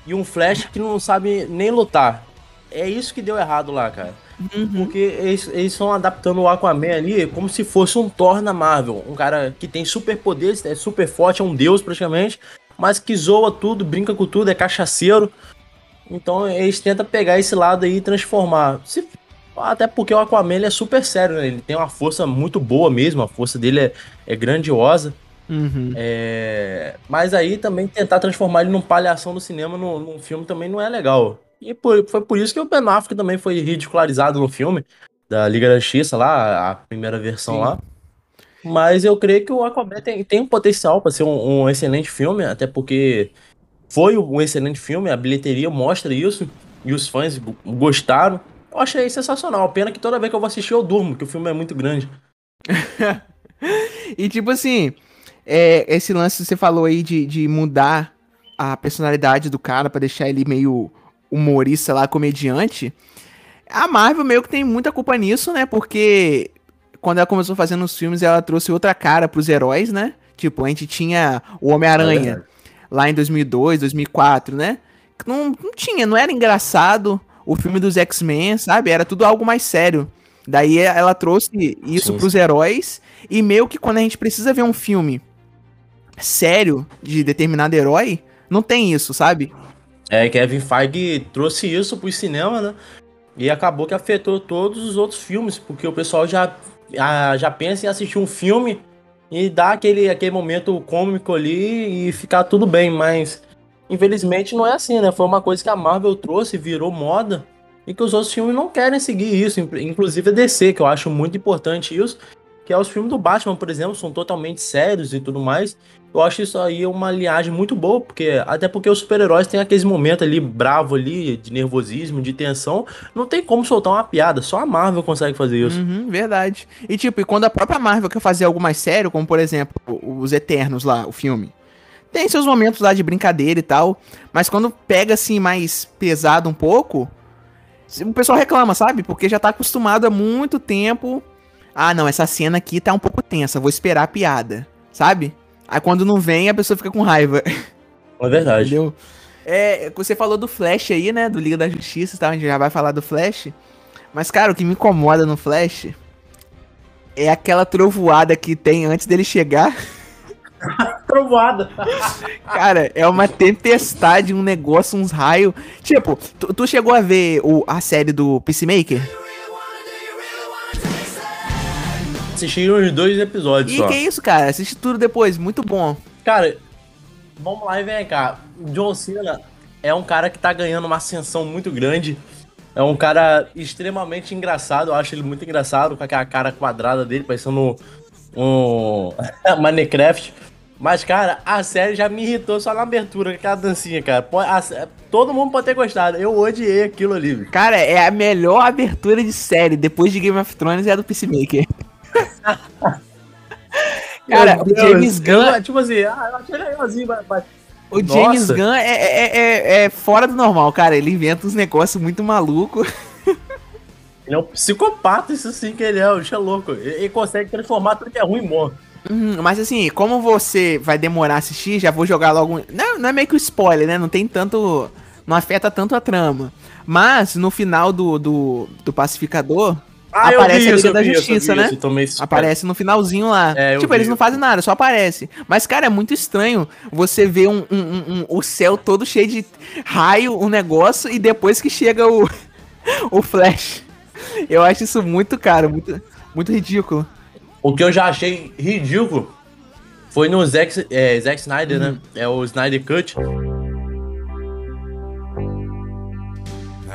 e um Flash que não sabe nem lutar. É isso que deu errado lá, cara. Uhum. Porque eles, estão adaptando o Aquaman ali como se fosse um Thor na Marvel. Um cara que tem superpoderes, é super forte, é um deus praticamente, mas que zoa tudo, brinca com tudo, é cachaceiro. Então eles tentam pegar esse lado aí e transformar. Se, até porque o Aquaman é super sério, né? Ele tem uma força muito boa mesmo, a força dele é, é grandiosa. Uhum. É... Mas aí também tentar transformar ele num palhação do cinema num, num filme também não é legal. E por, foi por isso que o Ben Affleck também foi ridicularizado no filme da Liga da Justiça lá, a primeira versão Sim. lá. Mas eu creio que o Aquaman tem, tem um potencial para ser um, um, excelente filme, até porque foi um excelente filme, a bilheteria mostra isso, e os fãs gostaram. Eu achei sensacional. Pena que toda vez que eu vou assistir eu durmo, que o filme é muito grande. e tipo assim, é, esse lance que você falou aí de, de mudar a personalidade do cara para deixar ele meio humorista lá, comediante. A Marvel meio que tem muita culpa nisso, né? Porque quando ela começou fazendo os filmes, ela trouxe outra cara pros heróis, né? Tipo, a gente tinha o Homem-Aranha é lá em 2002, 2004, né? Não, não tinha, não era engraçado. O filme dos X-Men, sabe? Era tudo algo mais sério. Daí ela trouxe isso pros sim. heróis. E meio que quando a gente precisa ver um filme sério de determinado herói, não tem isso, sabe? É, Kevin Feige trouxe isso pro cinema, né? E acabou que afetou todos os outros filmes, porque o pessoal já, já pensa em assistir um filme e dar aquele, aquele momento cômico ali e ficar tudo bem, mas infelizmente não é assim, né? Foi uma coisa que a Marvel trouxe, virou moda e que os outros filmes não querem seguir isso, inclusive a DC, que eu acho muito importante isso, que é os filmes do Batman, por exemplo, são totalmente sérios e tudo mais. Eu acho isso aí uma linhagem muito boa, porque até porque os super-heróis têm aqueles momentos ali bravo ali, de nervosismo, de tensão, não tem como soltar uma piada, só a Marvel consegue fazer isso. Uhum, verdade. E tipo, e quando a própria Marvel quer fazer algo mais sério, como por exemplo, os Eternos lá, o filme, tem seus momentos lá de brincadeira e tal, mas quando pega assim mais pesado um pouco, o pessoal reclama, sabe? Porque já tá acostumado há muito tempo ah, não, essa cena aqui tá um pouco tensa, vou esperar a piada, sabe? Aí quando não vem, a pessoa fica com raiva. É verdade. Entendeu? É, você falou do Flash aí, né? Do Liga da Justiça, tá? A gente já vai falar do Flash. Mas, cara, o que me incomoda no Flash é aquela trovoada que tem antes dele chegar. trovoada. Cara, é uma tempestade, um negócio, uns raios. Tipo, tu, tu, chegou a ver o, a série do Peacemaker? Assisti uns dois episódios e só. que isso, cara? Assiste tudo depois, muito bom. Cara, vamos lá e vem cá. John Cena é um cara que tá ganhando uma ascensão muito grande. É um cara extremamente engraçado, eu acho ele muito engraçado, com aquela cara quadrada dele, parecendo um, um Minecraft. Mas, cara, a série já me irritou só na abertura, aquela dancinha, cara. todo mundo pode ter gostado. Eu odiei aquilo ali. Cara, é a melhor abertura de série, depois de Game of Thrones, é a do Peacemaker. Cara, o James Gunn. tipo assim, ah, eu achei legalzinho, mas. O Nossa. James Gunn é, é, é, é, fora do normal, cara. Ele inventa uns negócios muito malucos. Ele é um psicopata, isso sim que ele é, o é louco. Ele, ele consegue transformar tudo que é ruim em bom. Hum, mas assim, como você vai demorar a assistir, já vou jogar logo. Não, não é meio que um spoiler, né? Não tem tanto. Não afeta tanto a trama. Mas no final do, do, do Pacificador. Ah, aparece a Liga da Justiça, né? isso, Aparece no finalzinho lá. É, tipo, eles não fazem nada, só aparece. Mas, cara, é muito estranho você ver um, um- um- o céu todo cheio de raio, um negócio, e depois que chega o, o Flash. Eu acho isso muito, cara, muito, muito ridículo. O que eu já achei ridículo foi no Zack, é, Zack Snyder, né? É o Snyder Cut.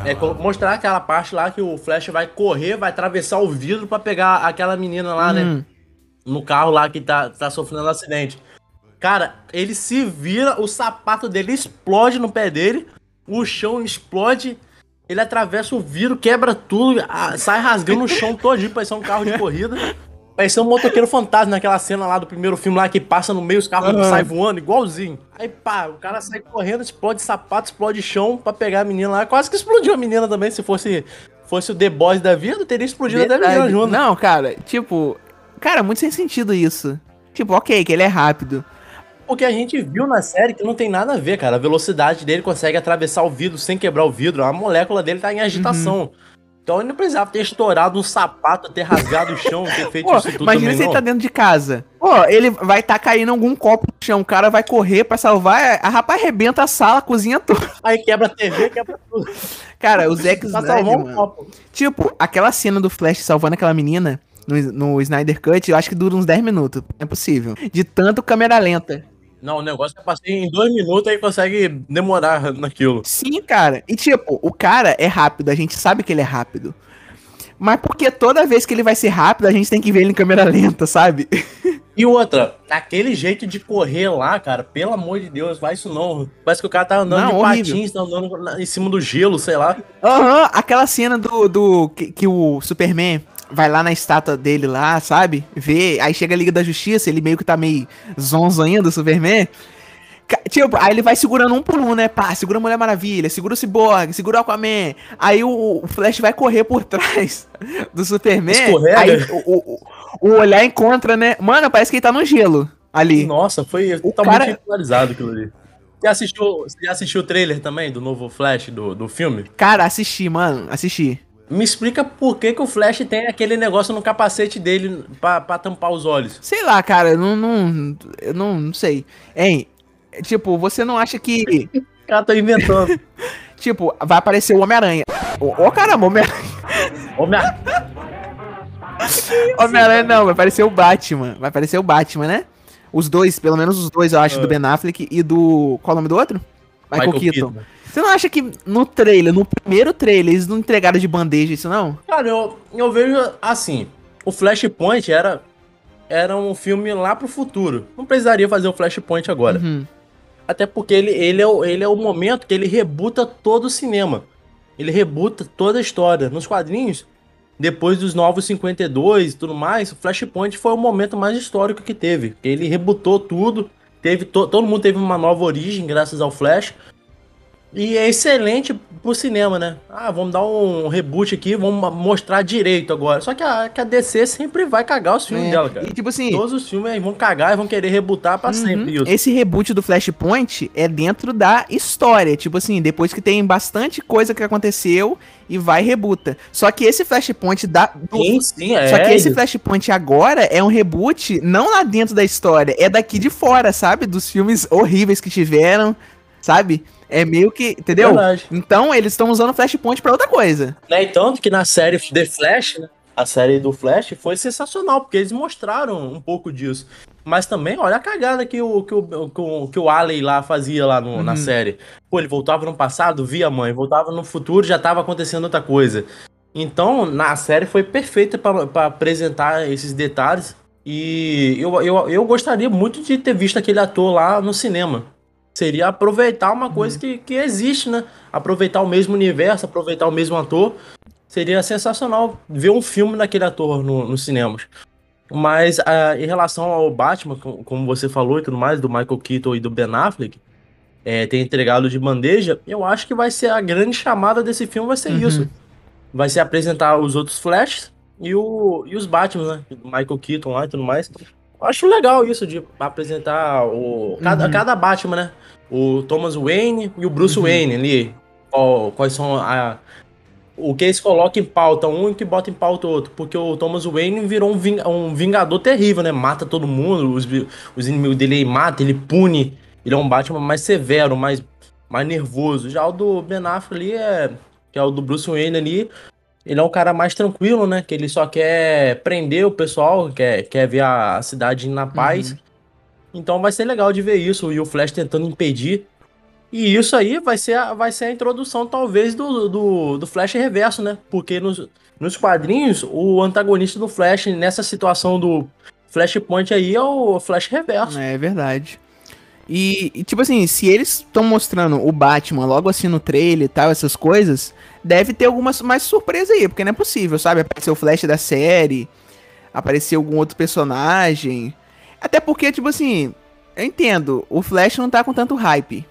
É mostrar aquela parte lá que o Flash vai correr, vai atravessar o vidro pra pegar aquela menina lá, né? Hum. No carro lá que tá, tá sofrendo um acidente. Cara, ele se vira, o sapato dele explode no pé dele, o chão explode, ele atravessa o vidro, quebra tudo, sai rasgando o chão todinho, parece um carro de corrida. Parece um motoqueiro fantasma naquela cena lá do primeiro filme lá que passa no meio, os carros Aham. saem voando, igualzinho. Aí pá, o cara sai correndo, explode sapato, explode chão pra pegar a menina lá. Quase que explodiu a menina também, se fosse, fosse o The Boys da vida, teria explodido até a menina Verdade. junto. Não, cara, tipo. Cara, muito sem sentido isso. Tipo, ok, que ele é rápido. Porque a gente viu na série que não tem nada a ver, cara. A velocidade dele consegue atravessar o vidro sem quebrar o vidro. A molécula dele tá em agitação. Uhum. Então ele não precisava ter estourado um sapato, ter rasgado o chão, ter feito Pô, isso tudo imagina também, se ele tá dentro de casa. Pô, ele vai tá caindo algum copo no chão, o cara vai correr pra salvar, a rapaz arrebenta a sala, a cozinha toda. Aí quebra a TV, quebra tudo. Cara, o Zack Snyder, salvar um copo. Tipo, aquela cena do Flash salvando aquela menina no, no Snyder Cut, eu acho que dura uns 10 minutos. É possível. De tanto câmera lenta. Não, o negócio é passar em dois minutos aí consegue demorar naquilo. Sim, cara. E tipo, o cara é rápido, a gente sabe que ele é rápido. Mas porque toda vez que ele vai ser rápido, a gente tem que ver ele em câmera lenta, sabe? E outra, aquele jeito de correr lá, cara, pelo amor de Deus, vai isso não. Parece que o cara tá andando Não, de horrível. patins, tá andando em cima do gelo, sei lá. Aham, aquela cena do, do que, que o Superman vai lá na estátua dele lá, sabe? Vê, aí chega a Liga da Justiça, ele meio que tá meio zonzo ainda, o Superman. Tipo, aí ele vai segurando um por um, né? Pá, segura a Mulher Maravilha, segura o Cyborg, segura o Aquaman. Aí o, o Flash vai correr por trás do Superman. Escorrega. Aí o, o, o olhar encontra, né? Mano, parece que ele tá no gelo ali. Nossa, foi O totalmente cara- ridicularizado aquilo ali. Você assistiu, você assistiu o trailer também do novo Flash do, do filme? Cara, assisti, mano, assisti. Me explica por que, que o Flash tem aquele negócio no capacete dele pra, pra tampar os olhos. Sei lá, cara, eu não, não, eu não, não sei. Hein, tipo, você não acha que, O cara tá inventando. tipo, vai aparecer o Homem-Aranha? Ô, ô, caramba, Homem-Aranha. Homem, Homem-Aranha não, vai aparecer o Batman. Vai aparecer o Batman, né? Os dois, pelo menos os dois, eu acho, do Ah. Ben Affleck e do. Qual é o nome do outro? Michael, Michael Keaton. Keaton. Você não acha que no trailer, no primeiro trailer, eles não entregaram de bandeja isso, não? Cara, eu, eu vejo assim, o Flashpoint era, era um filme lá pro futuro. Não precisaria fazer o Flashpoint agora. Uhum. Até porque ele, ele, é o, ele é o momento que ele rebuta todo o cinema. Ele rebuta toda a história. Nos quadrinhos, depois dos Novos 52 e tudo mais, o Flashpoint foi o momento mais histórico que teve. Ele rebutou tudo. Teve to- todo mundo teve uma nova origem graças ao Flash. E é excelente pro cinema, né? Ah, vamos dar um reboot aqui, vamos mostrar direito agora. Só que a, que a DC sempre vai cagar os filmes É, dela, cara. E tipo assim, Todos os filmes aí vão cagar e vão querer rebutar pra sempre isso. Uhum. Esse reboot do Flashpoint é dentro da história. Tipo assim, depois que tem bastante coisa que aconteceu e vai rebuta. Só que esse Flashpoint da. Sim, sim, é. Só que esse Flashpoint agora é um reboot não lá dentro da história, é daqui de fora, sabe? Dos filmes horríveis que tiveram, sabe? É meio que. Entendeu? Verdade. Então eles estão usando o Flashpoint pra outra coisa. Né, e tanto que na série The Flash, né, a série do Flash foi sensacional, porque eles mostraram um pouco disso. Mas também, olha a cagada que o, que o, que o, que o Alley lá fazia lá no- na série. Pô, ele voltava no passado, via a mãe, voltava no futuro, já tava acontecendo outra coisa. Então, na série foi perfeita pra pra apresentar esses detalhes. E eu, eu, eu gostaria muito de ter visto aquele ator lá no cinema. Seria aproveitar uma coisa que, que existe, né? Aproveitar o mesmo universo, aproveitar o mesmo ator. Seria sensacional ver um filme daquele ator no, nos cinemas. Mas ah, em relação ao Batman, com- como você falou e tudo mais, do Michael Keaton e do Ben Affleck, é, ter entregado de bandeja, eu acho que vai ser a grande chamada desse filme, vai ser Uhum. isso. vai ser apresentar os outros Flash e, o, e os Batman, né? Do Michael Keaton lá e tudo mais. Eu acho legal isso de apresentar o, cada, Uhum. cada Batman, né? O Thomas Wayne e o Bruce Uhum. Wayne ali. Qual- quais são a, o que eles colocam em pauta, um e que bota em pauta o outro. Porque o Thomas Wayne virou um, ving- um vingador terrível, né? Mata todo mundo, os, os inimigos dele ele mata, ele pune. Ele é um Batman mais severo, mais, mais nervoso. Já o do Ben Affleck ali é. Que é o do Bruce Wayne ali. Ele é um cara mais tranquilo, né? Que ele só quer prender o pessoal, quer, quer ver a cidade na paz. Então vai ser legal de ver isso. E o Flash tentando impedir. E isso aí vai ser a, vai ser a introdução, talvez, do, do, do Flash reverso, né? Porque nos, nos quadrinhos, o antagonista do Flash, nessa situação do Flashpoint aí, é o Flash reverso. É verdade. E, e, tipo assim, se eles estão mostrando o Batman logo assim no trailer e tal, essas coisas, deve ter algumas mais surpresa aí, porque não é possível, sabe? Aparecer o Flash da série, aparecer algum outro personagem. Até porque, tipo assim, eu entendo, o Flash não tá com tanto hype.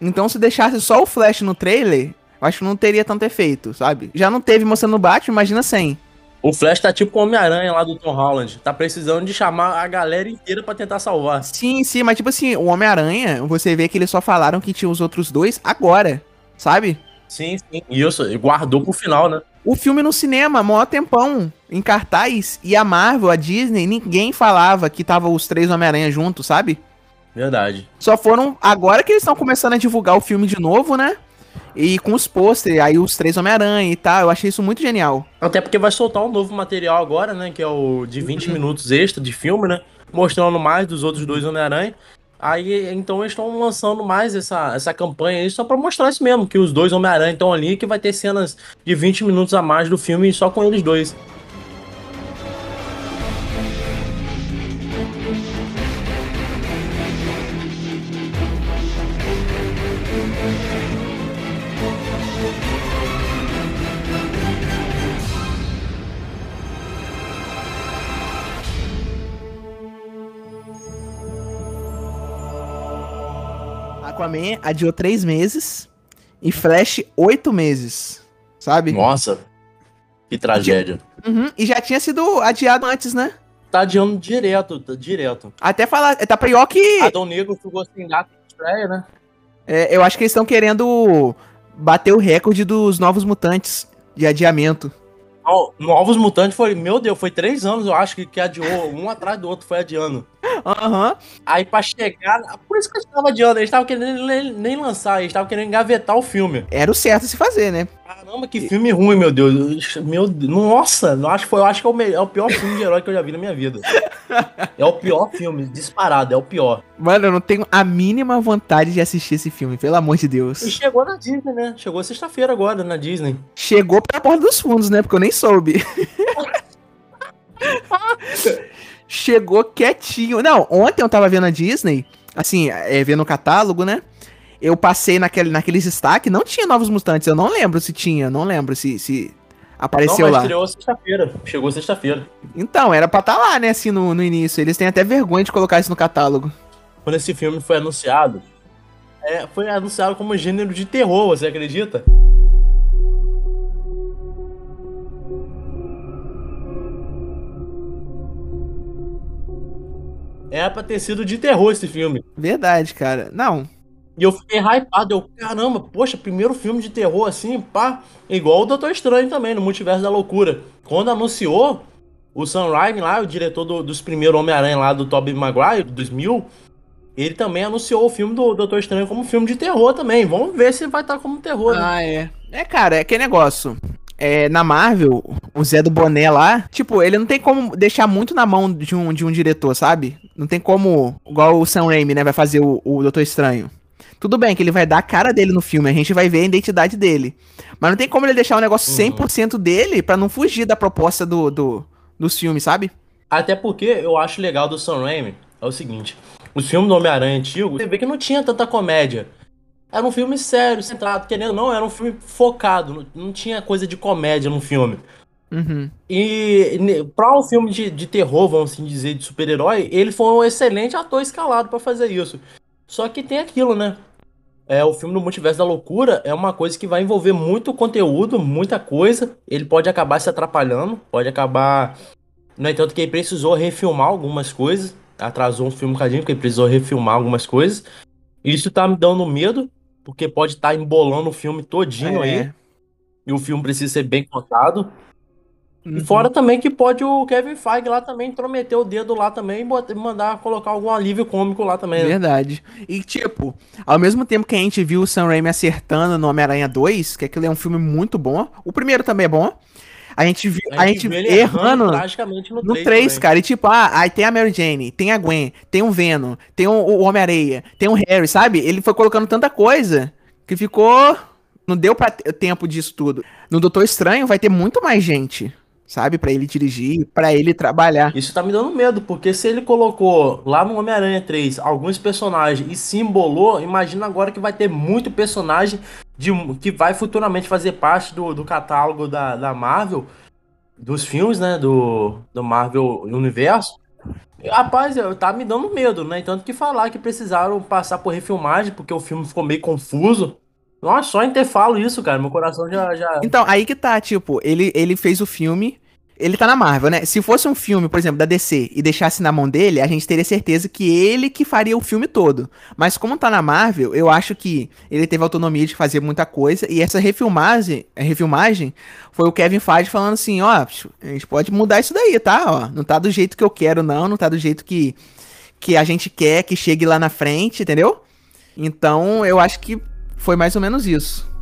Então se deixasse só o Flash no trailer, eu acho que não teria tanto efeito, sabe? Já não teve mostrando o Batman, imagina sem. O Flash tá tipo o Homem-Aranha lá do Tom Holland. Tá precisando de chamar a galera inteira pra tentar salvar. Sim, sim, mas tipo assim, o Homem-Aranha, você vê que eles só falaram que tinha os outros dois agora, sabe? Sim, sim. Isso, ele guardou pro final, né? O filme no cinema, maior tempão, em cartaz, e a Marvel, a Disney, ninguém falava que tava os três Homem-Aranha juntos, sabe? Verdade. Só foram agora que eles estão começando a divulgar o filme de novo, né? E com os pôsteres, aí os três Homem-Aranha e tal, eu achei isso muito genial. Até porque vai soltar um novo material agora, né? Que é o de 20 minutos extra de filme, né? Mostrando mais dos outros dois Homem-Aranha. Aí, então, eles estão lançando mais essa, essa campanha aí só pra mostrar isso mesmo, que os dois Homem-Aranha estão ali, que vai ter cenas de 20 minutos a mais do filme só com eles dois. Aquaman adiou três meses e Flash oito meses, sabe? Nossa, que tragédia. Uhum, e já tinha sido adiado antes, né? Tá adiando direto, tá direto. Até falar, tá pior que. Adão Negro ficou sem data de estreia, né? É, eu acho que eles estão querendo bater o recorde dos novos mutantes de adiamento. Ó, Novos Mutantes foi, meu Deus, foi três anos, eu acho, que, que adiou, um atrás do outro foi adiando. Aham. Aí pra chegar. Por isso que eles estavam adiando, eles estavam querendo nem, nem lançar, eles estavam querendo engavetar o filme. Era o certo se fazer, né? Caramba, que filme ruim, meu Deus. Meu. Nossa, eu acho, que foi, eu acho que é o, melhor, é o pior filme de herói que eu já vi na minha vida. É o pior filme, disparado, é o pior. Mano, eu não tenho a mínima vontade de assistir esse filme, pelo amor de E Deus. chegou na Disney, né? Chegou sexta-feira agora na Disney. Chegou pra porta dos fundos, né? Porque eu nem soube. Chegou quietinho. Não, ontem eu tava vendo a Disney, assim, é, vendo o catálogo, né? Eu passei naquele, naqueles destaques, não tinha novos mutantes, eu não lembro se tinha, não lembro se, se apareceu Não, mas lá. estreou sexta-feira. Chegou sexta-feira. Então, era pra estar lá, né, assim, no, no início. Eles têm até vergonha de colocar isso no catálogo. Quando esse filme foi anunciado, é, foi anunciado como gênero de terror, você acredita? Era pra ter sido de terror esse filme. Verdade, cara. Não, E eu fiquei hypado. Eu, caramba, poxa, primeiro filme de terror assim, pá. Igual o Doutor Estranho também, no Multiverso da Loucura. Quando anunciou, o Sam Raimi lá, o diretor do- dos primeiros Homem-Aranha lá do Tobey Maguire, 2000, ele também anunciou o filme do Doutor Estranho como filme de terror também. Vamos ver se vai estar como terror, né? Ah, é. É, cara, é que negócio. É, na Marvel, o Zé do Boné lá, tipo, ele não tem como deixar muito na mão de um, de um diretor, sabe? Não tem como, igual o Sam Raimi, né, vai fazer o, o Doutor Estranho. Tudo bem que ele vai dar a cara dele no filme, a gente vai ver a identidade dele. Mas não tem como ele deixar o negócio 100% dele pra não fugir da proposta do, do, dos filmes, sabe? Até porque eu acho legal do Sam Raimi é o seguinte: os filmes do Homem-Aranha antigo, você vê que não tinha tanta comédia. Era um filme sério, centrado, querendo ou não, era um filme focado, não, não tinha coisa de comédia no filme. Uhum. E pra um filme de, de terror, vamos assim dizer, de super-herói, ele foi um excelente ator escalado pra fazer isso. Só que tem aquilo, né? é, o filme do Multiverso da Loucura é uma coisa que vai envolver muito conteúdo, muita coisa. Ele pode acabar se atrapalhando, pode acabar. No entanto, que ele precisou refilmar algumas coisas. Atrasou um filme um bocadinho, porque ele precisou refilmar algumas coisas. Isso tá me dando medo, porque pode estar tá embolando o filme todinho É. aí. E o filme precisa ser bem contado. Uhum. E fora também que pode o Kevin Feige lá também intrometer o dedo lá também e mandar colocar algum alívio cômico lá também. né? Verdade. E, tipo, ao mesmo tempo que a gente viu o Sam Raimi acertando no Homem-Aranha 2, que aquilo é um filme muito bom, o primeiro também é bom, a gente viu, a gente viu ele errando drasticamente no, no 3 3, também. cara. E tipo, ah, aí tem a Mary Jane, tem a Gwen, tem o Venom, tem o, o Homem-Areia, tem o Harry, sabe? Ele foi colocando tanta coisa que ficou... Não deu pra ter tempo disso tudo. No Doutor Estranho vai ter muito mais gente, sabe? Pra ele dirigir, pra ele trabalhar. Isso tá me dando medo, porque se ele colocou lá no Homem-Aranha 3 alguns personagens e se embolou, imagina agora que vai ter muito personagem de, que vai futuramente fazer parte do, do catálogo da, da Marvel, dos filmes, né? Do, do Marvel Universo. Rapaz, eu- tá me dando medo, né? Tanto que falar que precisaram passar por refilmagem, porque o filme ficou meio confuso. Nossa, só em ter falo isso, cara, meu coração já. já... Então, aí que tá, tipo, ele, ele fez o filme. Ele tá na Marvel, né? Se fosse um filme, por exemplo, da DC e deixasse na mão dele, a gente teria certeza que ele que faria o filme todo. Mas como tá na Marvel, eu acho que ele teve autonomia de fazer muita coisa. E essa refilmagem, refilmagem foi o Kevin Feige falando assim: ó, a gente pode mudar isso daí, tá? Ó, não tá do jeito que eu quero, não. Não tá do jeito que, que a gente quer que chegue lá na frente, entendeu? Então, eu acho que foi mais ou menos isso.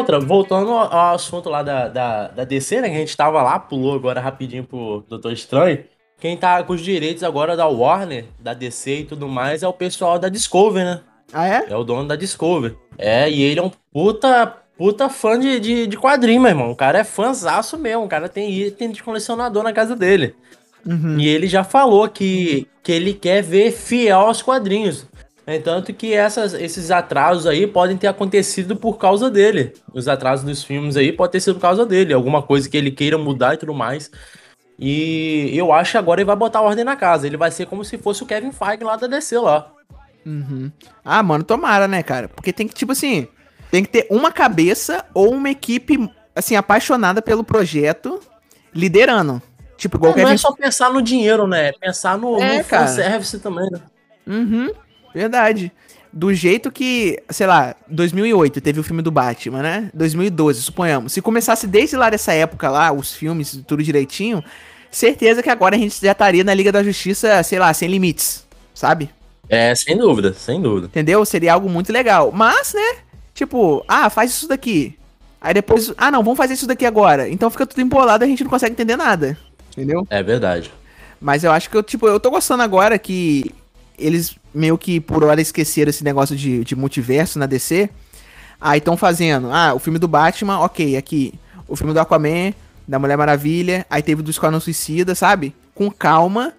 Outra, voltando ao assunto lá da, da, da DC, né? Que a gente tava lá, pulou agora rapidinho pro Doutor Estranho. Quem tá com os direitos agora da Warner, da DC e tudo mais, é o pessoal da Discovery, né? Ah, é? É o dono da Discovery. É, e ele é um puta, puta fã de, de, de quadrinho, meu irmão. O cara é fãzaço mesmo. O cara tem item de colecionador na casa dele. Uhum. E ele já falou que, que ele quer ver fiel aos quadrinhos. É tanto que essas, esses atrasos aí podem ter acontecido por causa dele. Os atrasos dos filmes aí podem ter sido por causa dele. Alguma coisa que ele queira mudar e tudo mais. E eu acho que agora ele vai botar ordem na casa. Ele vai ser como se fosse o Kevin Feige lá da DC lá. Uhum. Ah, mano, tomara, né, cara? Porque tem que, tipo assim, tem que ter uma cabeça ou uma equipe, assim, apaixonada pelo projeto, liderando. Tipo, igual o Não, não Kevin é só pensar no dinheiro, né? É pensar no, É, no cara. fanservice também, né? Uhum, verdade. Do jeito que, sei lá, 2008 teve o filme do Batman, né? 2012, suponhamos. Se começasse desde lá dessa época lá, os filmes, tudo direitinho, certeza que agora a gente já estaria na Liga da Justiça, sei lá, sem limites, sabe? É, sem dúvida, sem dúvida. Entendeu? Seria algo muito legal. Mas, né? Tipo, ah, faz isso daqui. Aí depois, ah, não, vamos fazer isso daqui agora. Então fica tudo embolado e a gente não consegue entender nada. Entendeu? É verdade. Mas eu acho que eu, tipo, eu tô gostando agora que eles meio que por hora esqueceram esse negócio de, de multiverso na DC. Aí estão fazendo, ah, o filme do Batman, ok, aqui. O filme do Aquaman, da Mulher Maravilha, aí teve do Esquadrão Suicida, sabe? Com calma,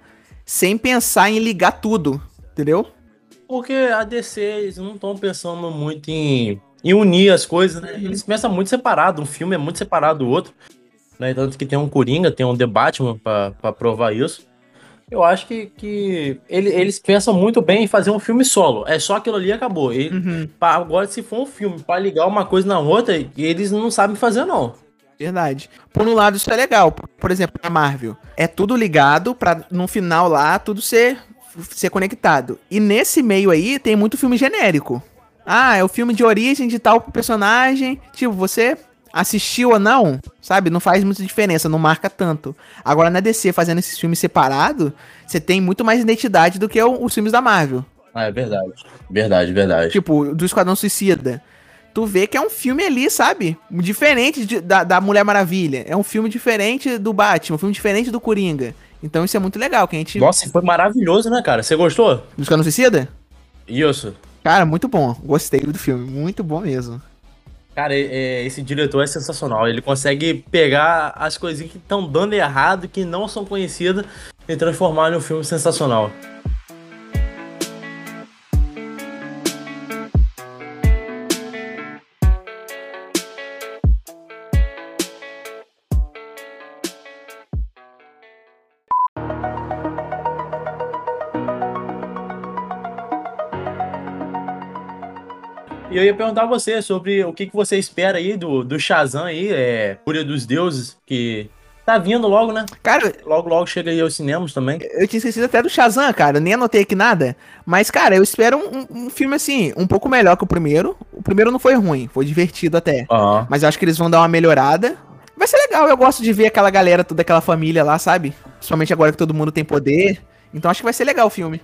sem pensar em ligar tudo, entendeu? Porque a DC, eles não estão pensando muito em, em unir as coisas, né? Eles pensam muito separado, um filme é muito separado do outro. Né? Tanto que tem um Coringa, tem um The Batman pra, pra provar isso. Eu acho que, que ele- eles pensam muito bem em fazer um filme solo. É só aquilo ali e acabou. E, Uhum. pra- agora, se for um filme pra ligar uma coisa na outra, eles não sabem fazer, não. Verdade. Por um lado, isso é legal. Por exemplo, a Marvel. É tudo ligado pra no final lá tudo ser, ser conectado. E nesse meio aí tem muito filme genérico. Ah, é o filme de origem de tal personagem. Tipo, você assistiu ou não, sabe? Não faz muita diferença, não marca tanto. Agora na DC, fazendo esses filmes separados, você tem muito mais identidade do que os filmes da Marvel. Ah, é verdade. Verdade, verdade. Tipo, do Esquadrão Suicida. Tu vê que é um filme ali, sabe? Diferente de- da, da Mulher Maravilha. É um filme diferente do Batman, um filme diferente do Coringa. Então isso é muito legal, que a gente... Nossa, foi maravilhoso, né, cara? Você gostou? Do Esquadrão Suicida? Isso. Cara, muito bom. Gostei do filme. Muito bom mesmo. Cara, esse diretor é sensacional. Ele consegue pegar as coisinhas que estão dando errado, que não são conhecidas, e transformar em um filme sensacional. E eu ia perguntar a você sobre o que, que você espera aí do, do Shazam aí, é, Fúria dos Deuses, que tá vindo logo, né? Cara, Logo, logo chega aí aos cinemas também. eu tinha esquecido até do Shazam, cara. Eu nem anotei aqui nada. Mas, cara, eu espero um, um- filme assim, um pouco melhor que o primeiro. O primeiro não foi ruim, foi divertido até. Aham. Mas eu acho que eles vão dar uma melhorada. Vai ser legal, eu gosto de ver aquela galera, toda aquela família lá, sabe? Principalmente agora que todo mundo tem poder. Então acho que vai ser legal o filme.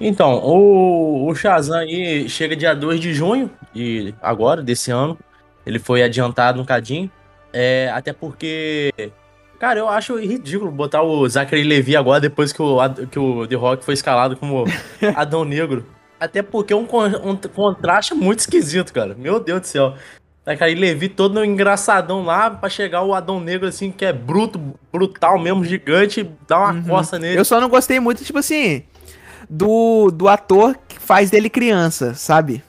Então, o, o Shazam aí chega dia 2 de junho, e agora, desse ano. Ele foi adiantado um cadinho. É, até porque. Cara, eu acho ridículo botar o Zachary Levi agora, depois que o, que o The Rock foi escalado como Adão Negro. Até porque é um, um contraste muito esquisito, cara. Meu Deus do céu. Zachary Levi todo engraçadão lá, pra chegar o Adão Negro, assim, que é bruto, brutal mesmo, gigante, dá uma coça nele. Eu só não gostei muito, tipo assim, do, do ator que faz dele criança, sabe?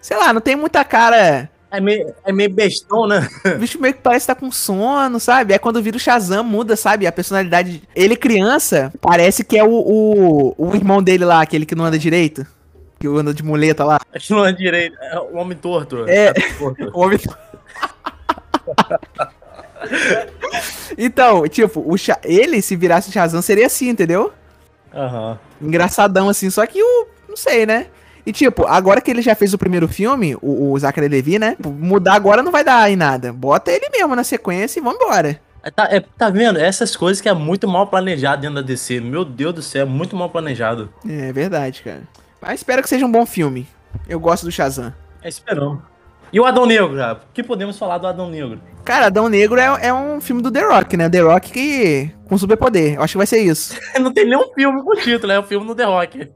Sei lá, não tem muita cara. É meio, é meio bestão, né? O bicho meio que parece estar com sono, sabe? É quando vira o Shazam, muda, sabe? A personalidade. Ele criança, parece que é o, o, o irmão dele lá, aquele que não anda direito. Que anda de muleta lá. Aqui não é direito, é o homem torto. É. torto. O homem. então, tipo, o Sha- ele, se virasse Shazam, seria assim, entendeu? Aham. Engraçadão assim, só que o. Não sei, né? E tipo, agora que ele já fez o primeiro filme, o, o Zachary Levi, né? Mudar agora não vai dar em nada. Bota ele mesmo na sequência e vambora. É, Tá, é, tá vendo? Essas coisas que é muito mal planejado dentro da DC. Meu Deus do céu, é muito mal planejado. É verdade, cara. Mas espero que seja um bom filme. Eu gosto do Shazam. É esperando. E o Adão Negro, cara? O que podemos falar do Adão Negro? Cara, Adão Negro é, é um filme do The Rock, né? The Rock que. com superpoder. Eu acho que vai ser isso. Não tem nenhum filme com título, é o filme no The Rock.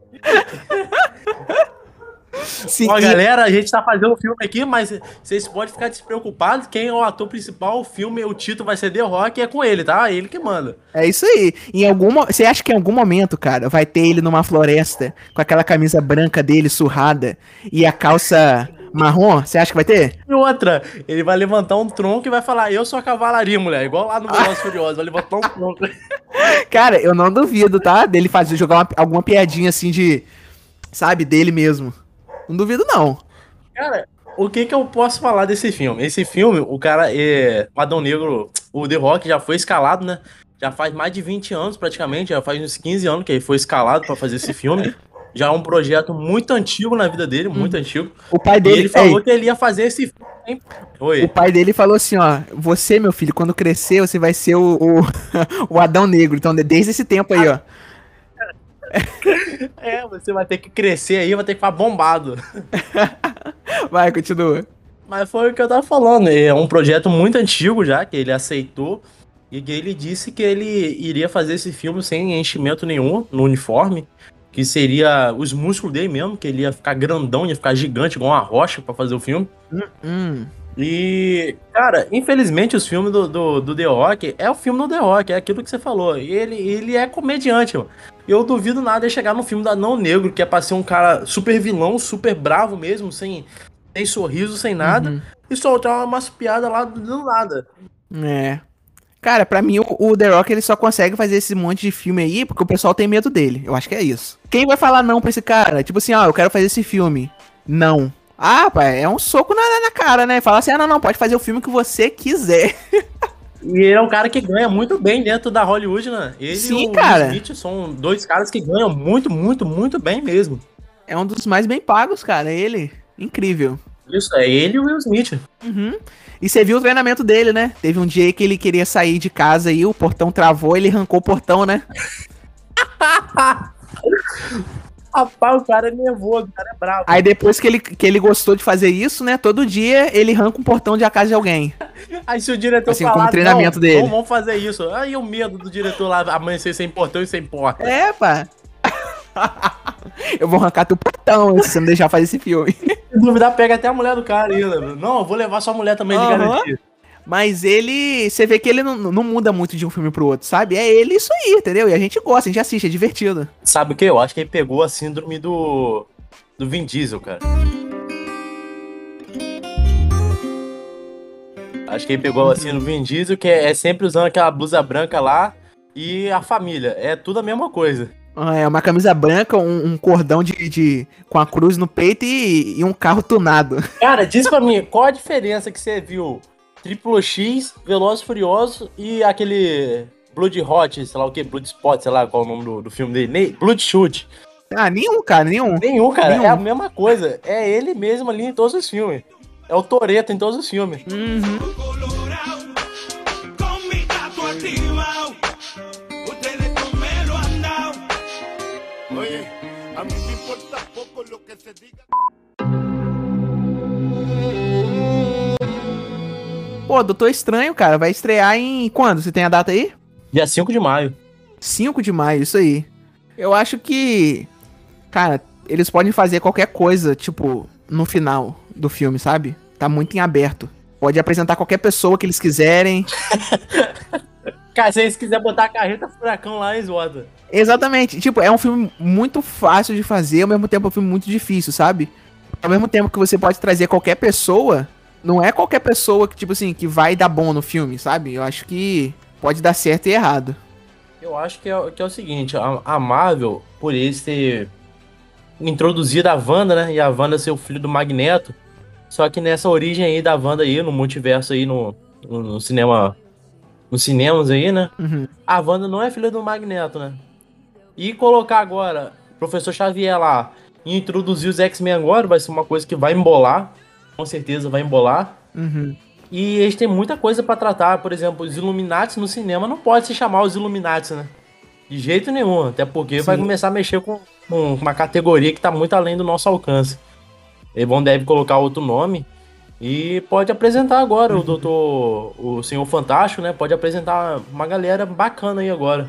Sim, Ó, e- galera, a gente tá fazendo o filme aqui, mas vocês podem ficar despreocupados. Quem é o ator principal, o filme, o título vai ser The Rock e é com ele, tá? Ele que manda. É isso aí. Em algum, você acha que em algum momento, cara, vai ter ele numa floresta com aquela camisa branca dele surrada e a calça marrom? Você acha que vai ter? E outra, ele vai levantar um tronco e vai falar: Eu sou a cavalaria, mulher. Igual lá no Velozes Furiosos, vai levantar um tronco. Cara, eu não duvido, tá? Dele fazer jogar uma- alguma piadinha assim de, sabe, dele mesmo. Não duvido não. Cara, o que que eu posso falar desse filme? Esse filme, o cara é. O Adão Negro, o The Rock já foi escalado, né? Já faz mais de 20 anos praticamente, já faz uns 15 anos que ele foi escalado pra fazer esse filme. Já é um projeto muito antigo na vida dele, muito antigo. O pai E dele, ele falou Ei, que ele ia fazer esse filme. Oi. o pai dele falou assim, ó, você, meu filho, quando crescer, você vai ser o, o, o Adão Negro. Então, desde esse tempo aí, ó. É, você vai ter que crescer aí, vai ter que ficar bombado. Vai, continua. Mas foi o que eu tava falando. É um projeto muito antigo já, que ele aceitou. E ele disse que ele iria fazer esse filme sem enchimento nenhum no uniforme. Que seria os músculos dele mesmo, que ele ia ficar grandão, ia ficar gigante, igual uma rocha pra fazer o filme. Hum, E, cara, infelizmente os filmes do, do, do The Rock é o filme do The Rock, é aquilo que você falou. Ele, ele é comediante, mano. Eu duvido nada ele chegar no filme da Não Negro, que é pra ser um cara super vilão, super bravo mesmo, sem, sem sorriso, sem nada, Uhum. e soltar umas piadas lá do, do nada. é. Cara, pra mim, o, o The Rock, ele só consegue fazer esse monte de filme aí porque o pessoal tem medo dele. Eu acho que é isso. Quem vai falar não pra esse cara? Tipo assim, ó, eu quero fazer esse filme. Não. Ah, pai, é um soco na, na cara, né? Fala assim, ah, não, não, pode fazer o filme que você quiser. E ele é um cara que ganha muito bem dentro da Hollywood, né? Ele Sim, e o cara. Smith são dois caras que ganham muito, muito, muito bem mesmo. É um dos mais bem pagos, cara, ele. Incrível. Isso, é ele e o Will Smith. Uhum. E você viu o treinamento dele, né? Teve um dia que ele queria sair de casa e o portão travou, ele arrancou o portão, né? Rapaz, o cara é nervoso, o cara é bravo. Aí depois que ele, que ele gostou de fazer isso, né? Todo dia ele arranca um portão de a casa de alguém. Aí se o diretor Assim, falar, como treinamento não, dele. não vamos fazer isso. Aí o medo do diretor lá amanhecer sem portão e sem porta. É, pá. eu vou arrancar teu portão se você não deixar fazer esse filme. Se duvidar, pega até a mulher do cara ainda. Não, eu vou levar sua mulher também de Aham. garantia. Mas ele. Você vê que ele não, não muda muito de um filme pro outro, sabe? É ele isso aí, entendeu? E a gente gosta, a gente assiste, é divertido. Sabe o que? Eu acho que ele pegou a síndrome do. do Vin Diesel, cara. Acho que ele pegou a síndrome do Vin Diesel, que é, é sempre usando aquela blusa branca lá e a família. É tudo a mesma coisa. É uma camisa branca, um, um cordão de, de- com a cruz no peito e, e um carro tunado. Cara, diz pra mim, qual a diferença que você viu? Triplo X, Velozes e Furiosos e aquele Blood Hot, sei lá o que, Blood Spot, sei lá qual é o nome do, do filme dele, Nem- Blood Shoot. Ah, nenhum, cara, nenhum. Nenhum, cara, Nenhum. é a mesma coisa. É ele mesmo ali em todos os filmes. É o Toreto em todos os filmes. Uhum. Pô, Doutor Estranho, cara, vai estrear em quando? Você tem a data aí? Dia 5 de maio. 5 de maio, isso aí. Eu acho que. Cara, eles podem fazer qualquer coisa, tipo, no final do filme, sabe? Tá muito em aberto. Pode apresentar qualquer pessoa que eles quiserem. Cara, se eles quiserem botar a carreta furacão lá, eles botam. Exatamente. Tipo, é um filme muito fácil de fazer, ao mesmo tempo é um filme muito difícil, sabe? Ao mesmo tempo que você pode trazer qualquer pessoa, não é qualquer pessoa que, tipo assim, que vai dar bom no filme, sabe? Eu acho que pode dar certo e errado. Eu acho que é, que é o seguinte, a, a Marvel, por eles ter introduzido a Wanda, né? E a Wanda ser o filho do Magneto. Só que nessa origem aí da Wanda aí, no multiverso aí, no, no, no cinema. Nos cinemas aí, né? Uhum. A Wanda não é filha do Magneto, né? E colocar agora o professor Xavier lá e introduzir os X-Men agora vai ser uma coisa que vai embolar. Com certeza vai embolar. Uhum. E eles têm muita coisa pra tratar. Por exemplo, os Illuminati no cinema não pode se chamar os Illuminati, né? De jeito nenhum. Até porque vai Sim. começar a mexer com, com uma categoria que tá muito além do nosso alcance. Eles vão deve colocar outro nome. E pode apresentar agora o doutor. O Senhor Fantástico, né? Pode apresentar uma galera bacana aí agora.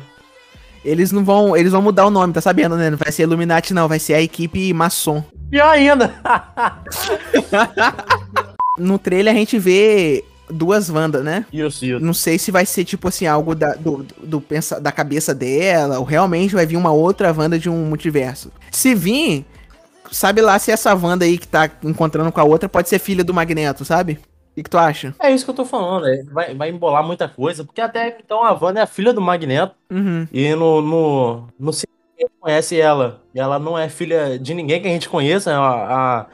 Eles não vão. Eles vão mudar o nome, tá sabendo, né? Não vai ser Illuminati, não, vai ser a equipe maçom. Pior ainda! No trailer a gente vê duas Wandas, né? isso, isso. Não sei se vai ser tipo assim, algo da, do, do pensa, da cabeça dela, ou realmente vai vir uma outra Wanda de um multiverso. Se vir, sabe lá se essa Wanda aí que tá encontrando com a outra pode ser filha do Magneto, sabe? O que, que tu acha? É isso que eu tô falando. é, Vai, vai embolar muita coisa. Porque até então a Wanda é a filha do Magneto. Uhum. E no, no, no cinema a gente conhece ela. E ela não é filha de ninguém que a gente conheça. né? A,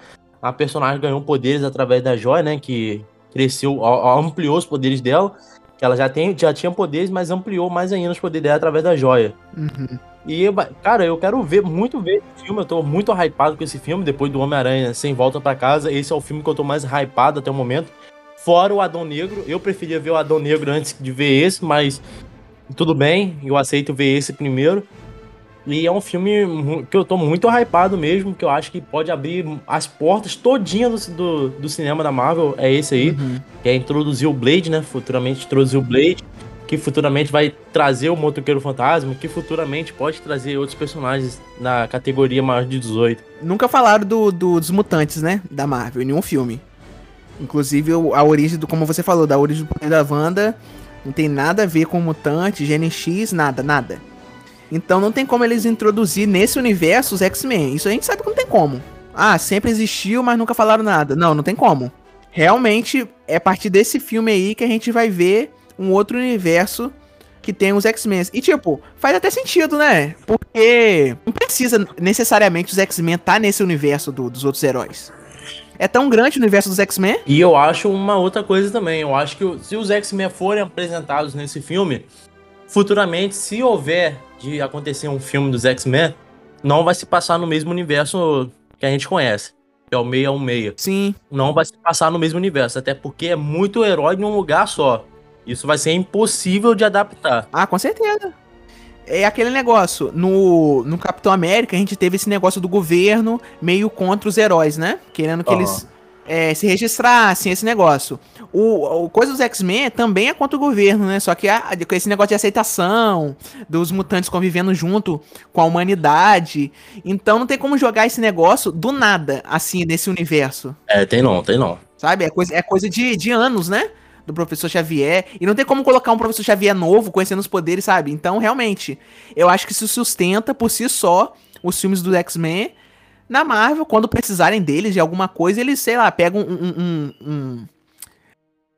a, a personagem ganhou poderes através da joia, né? Que cresceu, a- ampliou os poderes dela. Ela já, tem, já tinha poderes, mas ampliou mais ainda os poderes dela através da joia. Uhum. E, eu- cara, eu quero ver, muito ver esse filme. Eu tô muito hypado com esse filme. Depois do Homem-Aranha Sem Volta pra Casa. Esse é o filme que eu tô mais hypado até o momento. Fora o Adão Negro. Eu preferia ver o Adão Negro antes de ver esse, mas tudo bem. Eu aceito ver esse primeiro. E é um filme que eu tô muito hypado mesmo. Que eu acho que pode abrir as portas todinhas do, do, do cinema da Marvel. É esse aí. Uhum. Que é introduzir o Blade, né? Futuramente introduzir o Blade. Que futuramente vai trazer o Motoqueiro Fantasma. Que futuramente pode trazer outros personagens na categoria maior de 18. Nunca falaram do, do- dos mutantes, né? Da Marvel, em nenhum filme. Inclusive, a origem do, como você falou, da origem do poder da Wanda não tem nada a ver com mutante, Gene X, nada, nada. Então não tem como eles introduzir nesse universo os X-Men. Isso a gente sabe que não tem como. Ah, sempre existiu, mas nunca falaram nada. Não, não tem como. Realmente é a partir desse filme aí que a gente vai ver um outro universo que tem os X-Men. E tipo, faz até sentido, né? Porque não precisa necessariamente os X-Men estar nesse universo do- dos outros heróis. É tão grande o universo dos X-Men? E eu acho uma outra coisa também. Eu acho que se os X-Men forem apresentados nesse filme, futuramente, se houver de acontecer um filme dos X-Men, não vai se passar no mesmo universo que a gente conhece. Que é o 616. Sim. Não vai se passar no mesmo universo. Até porque é muito herói em um lugar só. Isso vai ser impossível de adaptar. Ah, com certeza. É aquele negócio. No, no Capitão América, a gente teve esse negócio do governo meio contra os heróis, né? Querendo que Aham. eles é, se registrassem, esse negócio. O, o coisa dos X-Men também é contra o governo, né? Só que a- com esse negócio de aceitação, dos mutantes convivendo junto com a humanidade. Então não tem como jogar esse negócio do nada, assim, nesse universo. É, tem não, tem não. Sabe? É coisa, é coisa de, de anos, né? Do professor Xavier. E não tem como colocar um professor Xavier novo, conhecendo os poderes, sabe? Então, realmente, eu acho que isso sustenta por si só os filmes do X-Men. Na Marvel, quando precisarem deles de alguma coisa, eles, sei lá, pegam um. um, um, um-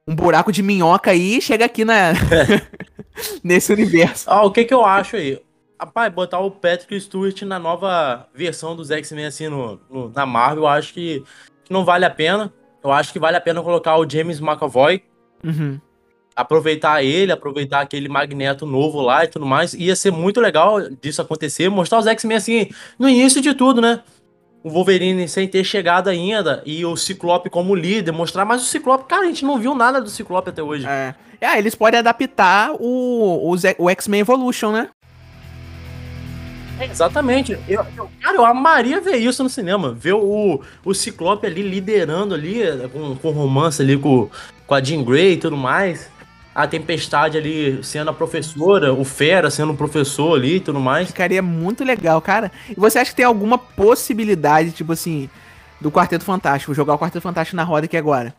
um buraco de minhoca aí e chega aqui na. nesse universo. Ah, o que que eu acho aí? Rapaz, botar o Patrick Stewart na nova versão dos X-Men, assim, no, no- na Marvel, eu acho que, que não vale a pena. Eu acho que vale a pena colocar o James McAvoy, Uhum. aproveitar ele, aproveitar aquele Magneto novo lá e tudo mais. Ia ser muito legal disso acontecer, mostrar os X-Men, assim, no início de tudo, né? O Wolverine sem ter chegado ainda, e o Ciclope como líder, mostrar, mas o Ciclope, cara, a gente não viu nada do Ciclope até hoje. É. Ah, eles podem adaptar o, o, o X-Men Evolution, né? É, exatamente. Eu, eu- cara, eu amaria ver isso no cinema. Ver o, o Ciclope ali liderando ali, com, com romance ali com, com a Jean Grey e tudo mais. A Tempestade ali sendo a professora, o Fera sendo o professor ali e tudo mais. Ficaria muito legal, cara. E você acha que tem alguma possibilidade, tipo assim, do Quarteto Fantástico, vou jogar o Quarteto Fantástico na roda aqui agora?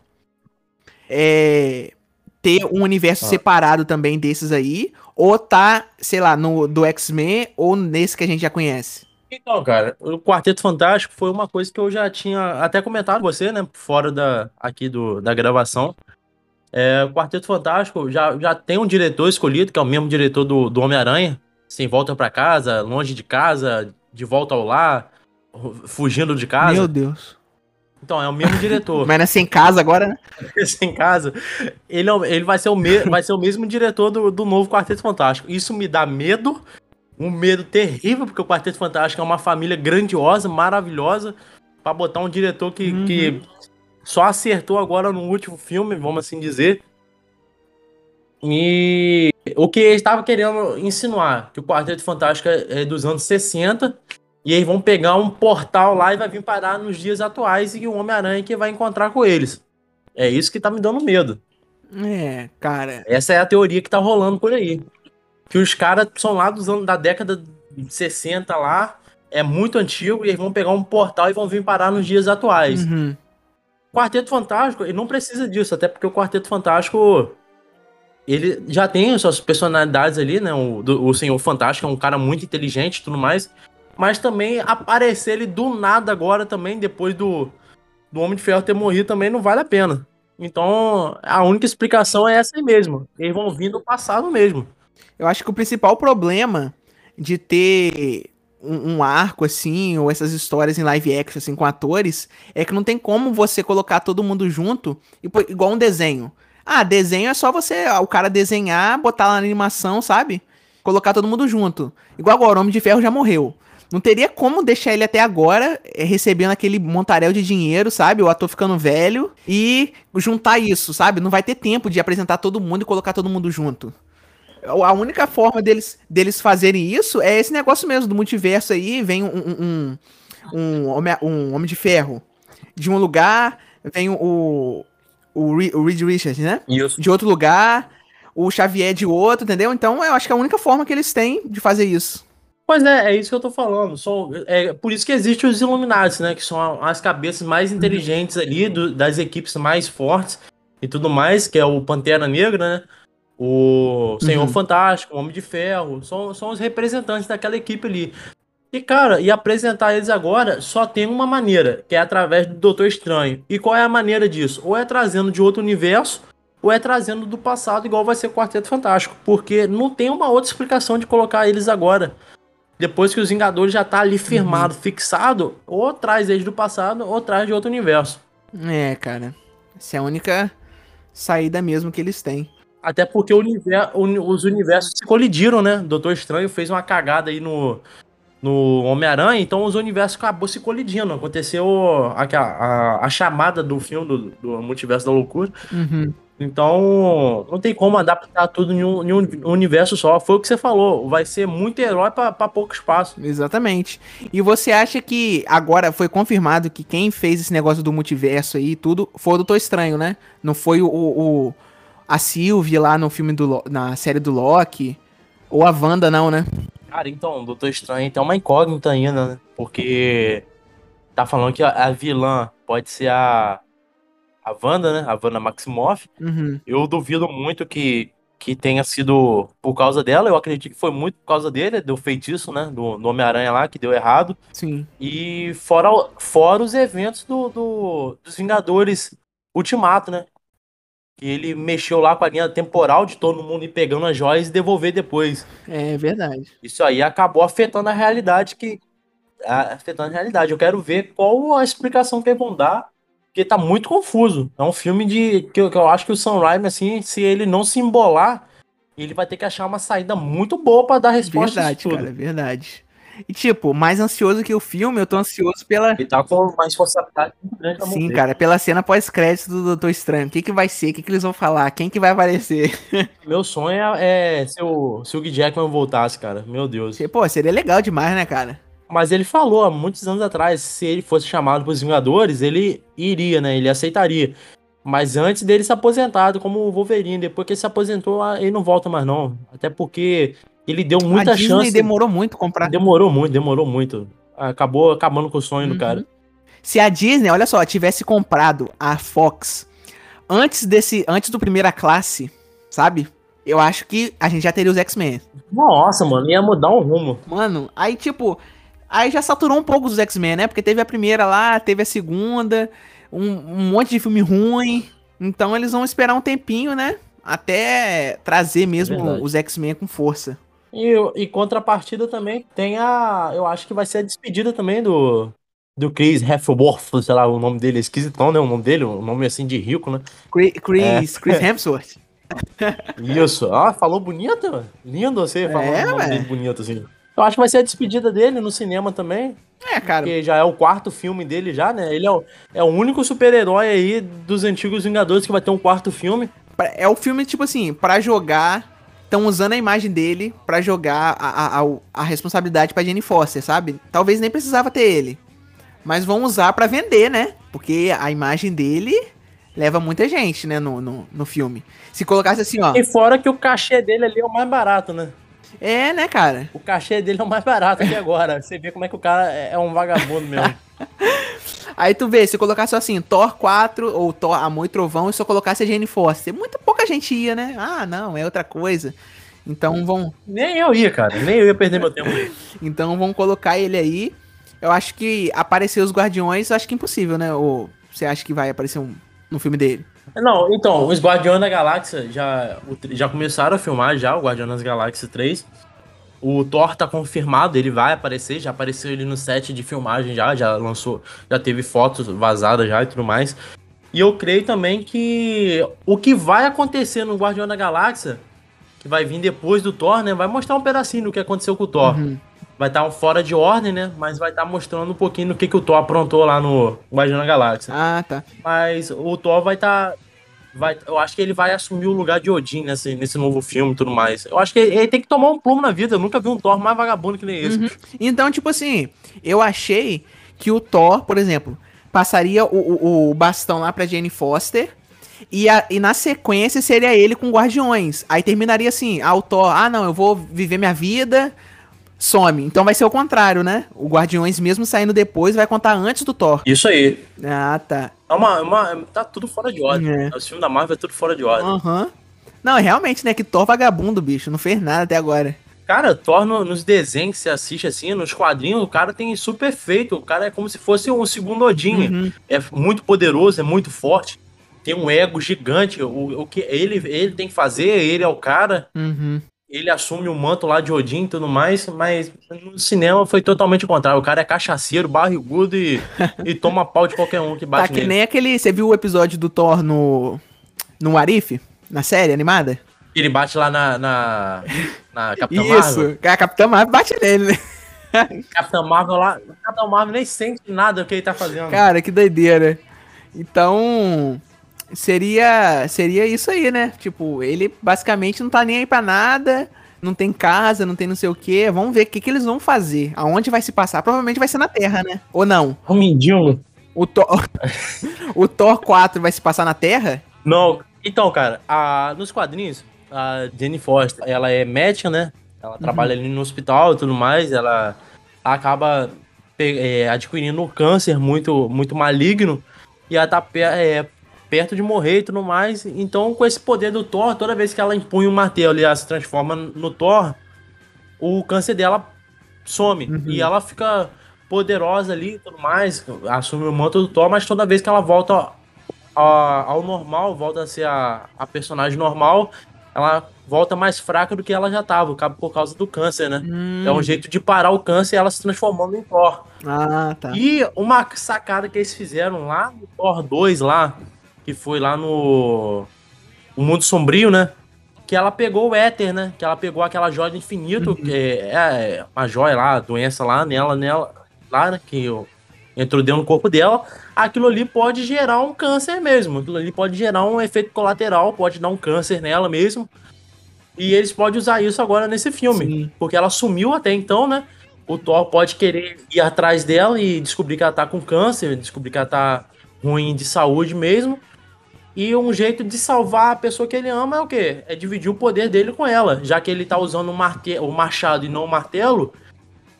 É. Ter um universo Ah. separado também desses aí, ou tá, sei lá, no do X-Men ou nesse que a gente já conhece? Então, cara, o Quarteto Fantástico foi uma coisa que eu já tinha até comentado com você, né? Fora da, aqui do, da gravação. É, o Quarteto Fantástico já, já tem um diretor escolhido, que é o mesmo diretor do, do Homem-Aranha. Sem volta pra casa, longe de casa, de volta ao lar, fugindo de casa. Meu Deus. Então, é o mesmo diretor. Mas nascer em casa agora, né? Sem casa. Ele, é ele vai, ser o me, vai ser o mesmo diretor do, do novo Quarteto Fantástico. Isso me dá medo. Um medo terrível, porque o Quarteto Fantástico é uma família grandiosa, maravilhosa. Pra botar um diretor que, Uhum. que só acertou agora no último filme, vamos assim dizer. E o que eles estavam querendo insinuar, que o Quarteto Fantástico é é dos anos 60, e eles vão pegar um portal lá e vai vir parar nos dias atuais e o Homem-Aranha que vai encontrar com eles. É isso que tá me dando medo. É, cara. Essa é a teoria que tá rolando por aí. Que os caras são lá dos anos da década de 60 lá, é muito antigo, e eles vão pegar um portal e vão vir parar nos dias atuais. Uhum. Quarteto Fantástico, ele não precisa disso, até porque o Quarteto Fantástico ele já tem suas personalidades ali, né? O, do- o Senhor Fantástico é um cara muito inteligente e tudo mais. Mas também aparecer ele do nada agora também, depois do, do Homem de Ferro ter morrido, também não vale a pena. Então, a única explicação é essa aí mesmo. Eles vão vir do passado mesmo. Eu acho que o principal problema de ter um, um arco assim, ou essas histórias em live action assim com atores, é que não tem como você colocar todo mundo junto, igual um desenho. Ah, desenho é só você, o cara desenhar, botar lá na animação, sabe? Colocar todo mundo junto. Igual agora, o Homem de Ferro já morreu. Não teria como deixar ele até agora eh, recebendo aquele montaréu de dinheiro, sabe? O ator ficando velho e juntar isso, sabe? Não vai ter tempo de apresentar todo mundo e colocar todo mundo junto. A única forma deles, deles fazerem isso é esse negócio mesmo do multiverso aí. Vem um, um, um, um homem, um homem de ferro de um lugar, vem o, o, Re- o Reed Richards, né? Isso. De outro lugar, o Xavier de outro, entendeu? Então eu acho que é a única forma que eles têm de fazer isso. Pois é, é isso que eu tô falando. São, é por isso que existem os Illuminati, né? Que são as cabeças mais inteligentes ali, do- das equipes mais fortes e tudo mais, que é o Pantera Negra, né? O Senhor Uhum. Fantástico, o Homem de Ferro, são, são os representantes daquela equipe ali. E, cara, e apresentar eles agora só tem uma maneira, que é através do Doutor Estranho. E qual é a maneira disso? Ou é trazendo de outro universo, ou é trazendo do passado, igual vai ser o Quarteto Fantástico. Porque não tem uma outra explicação de colocar eles agora. Depois que os Vingadores já tá ali firmado, fixado, ou traz eles do passado, ou traz de outro universo. É, cara. Essa é a única saída mesmo que eles têm. Até porque o univer- uni- os universos se colidiram, né? Doutor Estranho fez uma cagada aí no, no Homem-Aranha, então os universos acabou se colidindo. Aconteceu a, a, a chamada do filme do, do Multiverso da Loucura. Uhum. Então, não tem como adaptar tudo em um, em um universo só. Foi o que você falou. Vai ser muito herói pra pouco espaço. Exatamente. E você acha que agora foi confirmado que quem fez esse negócio do multiverso aí e tudo foi o Doutor Estranho, né? Não foi o, o- a Sylvie lá no filme do na série do Loki ou a Wanda não, né? Cara, então, o Doutor Estranho tem uma incógnita ainda, né? Porque tá falando que a, a vilã pode ser a. A Wanda, né? A Wanda Maximoff. Uhum. Eu duvido muito que, que tenha sido por causa dela. Eu acredito que foi muito por causa dele, do feitiço, né? Do, do Homem-Aranha lá, que deu errado. Sim. E fora, fora os eventos do, do- dos Vingadores Ultimato, né? Que ele mexeu lá com a linha temporal de todo mundo ir pegando as joias e devolver depois. É verdade. Isso aí acabou afetando a realidade que. a- Afetando a realidade. Eu quero ver qual a explicação que eles vão dar. Porque tá muito confuso. É um filme de. Que eu, que eu acho que o Sam Raimi, assim, se ele não se embolar, ele vai ter que achar uma saída muito boa pra dar resposta Verdade, disso tudo. cara, verdade. E tipo, mais ansioso que o filme, eu tô ansioso pela. Ele tá com uma responsabilidade grande pra Sim, morrer. cara, pela cena pós-crédito do Doutor Estranho. O que, que vai ser? O que, que eles vão falar? Quem que vai aparecer? Meu sonho é, é se, o, se o Hugh Jackman voltasse, cara. Meu Deus. Pô, seria legal demais, né, cara? Mas ele falou há muitos anos atrás, se ele fosse chamado pros Vingadores, ele iria, né? Ele aceitaria. Mas antes dele se aposentado como Wolverine, depois que ele se aposentou, ele não volta mais não. Até porque ele deu muita a Disney chance. demorou muito comprar. Demorou muito, demorou muito. Acabou acabando com o sonho Uhum. do cara. Se a Disney, olha só, tivesse comprado a Fox antes desse, antes do primeira classe, sabe? Eu acho que a gente já teria os X-Men. Nossa, mano, ia mudar um rumo. Mano, aí tipo, aí já saturou um pouco dos X-Men, né? Porque teve a primeira lá, teve a segunda, um, um monte de filme ruim. Então eles vão esperar um tempinho, né? Até trazer mesmo verdade. os X-Men com força. E, e contrapartida também tem a. Eu acho que vai ser a despedida também do. Do Chris Hemsworth, sei lá, o nome dele é esquisitão, né? O nome dele, um nome assim de rico, né? Chris, Chris, Chris Hemsworth. Isso. Ah, falou bonito? mano. Lindo você falando É, o nome bonito assim. Eu acho que vai ser a despedida dele no cinema também. É, cara. Porque já é o quarto filme dele já, né? Ele é o, é o único super-herói aí dos antigos Vingadores que vai ter um quarto filme. É o filme, tipo assim, pra jogar. Estão usando a imagem dele pra jogar a, a, a, responsabilidade pra Jenny Foster, sabe? Talvez nem precisava ter ele. Mas vão usar pra vender, né? Porque a imagem dele leva muita gente, né? No, no, no filme. Se colocasse assim, ó. E fora que o cachê dele ali é o mais barato, né? É, né, cara? O cachê dele é o mais barato aqui agora. Você vê como é que o cara é é um vagabundo mesmo. Aí tu vê, se colocasse só assim, Thor 4 ou Thor Amor e Trovão e só colocasse a Jane Foster, muita pouca gente ia, né? Ah, não, é outra coisa. Então vão, Nem eu ia, cara. Nem eu ia perder meu tempo aí. então vão colocar ele aí. Eu acho que aparecer os Guardiões, eu acho que é impossível, né? Ou você acha que vai aparecer um no filme dele? Não, então, os Guardiões da Galáxia já, já começaram a filmar já, o Guardiões das Galáxias 3. O Thor tá confirmado, ele vai aparecer, já apareceu ele no set de filmagem já, já lançou, já teve fotos vazadas já e tudo mais. E eu creio também que o que vai acontecer no Guardião da Galáxia, que vai vir depois do Thor, né, vai mostrar um pedacinho do que aconteceu com o Thor. Vai estar um fora de ordem, né, mas vai estar mostrando um pouquinho do que, que o Thor aprontou lá no Guardião da Galáxia. Ah, tá. Mas o Thor vai estar. Vai, eu acho que ele vai assumir o lugar de Odin nesse, nesse novo filme e tudo mais. Eu acho que ele, ele tem que tomar um plumo na vida. Eu nunca vi um Thor mais vagabundo que nem esse. Então, tipo assim, eu achei que o Thor, por exemplo, passaria o, o, o bastão lá pra Jane Foster. E, a- e na sequência seria ele com Guardiões. Aí terminaria assim: ah, o Thor, ah, não, eu vou viver minha vida, some. Então vai ser o contrário, né? O Guardiões, mesmo saindo depois, vai contar antes do Thor. Isso aí. Ah, tá. É uma, é uma- tá tudo fora de ordem. É. Os filmes da Marvel é tudo fora de ordem. Aham. Não, realmente, né? Que Thor vagabundo, bicho. Não fez nada até agora. Cara, Thor no- nos desenhos que você assiste assim, nos quadrinhos, o cara tem super efeito. O cara é como se fosse um segundo Odin. É muito poderoso, é muito forte. Tem um ego gigante. O, o que ele, ele tem que fazer, ele é o cara. Uhum. Ele assume o manto lá de Odin e tudo mais, mas no cinema foi totalmente o contrário. O cara é cachaceiro, barrigudo e, e toma pau de qualquer um que Tá bate que nele. nem aquele. Você viu o episódio do Thor no. No Arif? Na série animada? Ele bate lá na, na, na Capitã Isso, Marvel. a Capitã Marvel bate nele, né? Capitã Marvel lá, Capitã Marvel nem sente nada do que ele tá fazendo. Cara, que doideira. Então, seria seria isso aí, né? Tipo, ele basicamente não tá nem aí pra nada, não tem casa, não tem não sei o quê. Vamos ver o que, que eles vão fazer. Aonde vai se passar? Provavelmente vai ser na Terra, né? Ou não? Um mindinho. O Thor, o Thor 4 vai se passar na Terra? Não, então, cara, a, nos quadrinhos, a Jenny Foster, ela é médica, né? Ela trabalha ali no hospital e tudo mais, ela acaba é, adquirindo um câncer muito, muito maligno e ela tá é, perto de morrer e tudo mais. Então, com esse poder do Thor, toda vez que ela empunha o martelo e ela se transforma no Thor, o câncer dela some e ela fica poderosa ali e tudo mais, assume o manto do Thor, mas toda vez que ela volta ao normal, volta a ser a, a personagem normal, ela volta mais fraca do que ela já tava, por causa do câncer, né? Hum. É um jeito de parar o câncer e ela se transformando em Thor. Ah, tá. E uma sacada que eles fizeram lá no Thor 2, lá, que foi lá no o Mundo Sombrio, né? Que ela pegou o éter, né? Que ela pegou aquela joia do infinito, que é, é uma joia lá, a doença lá nela, nela, lá, né? Que eu- entrou dentro do corpo dela. Aquilo ali pode gerar um câncer mesmo. Aquilo ali pode gerar um efeito colateral, pode dar um câncer nela mesmo. E eles podem usar isso agora nesse filme. Sim. Porque ela sumiu até então, né? O Thor pode querer ir atrás dela e descobrir que ela tá com câncer, descobrir que ela tá ruim de saúde mesmo. E um jeito de salvar a pessoa que ele ama é o quê? É dividir o poder dele com ela. Já que ele tá usando o, o machado e não o martelo,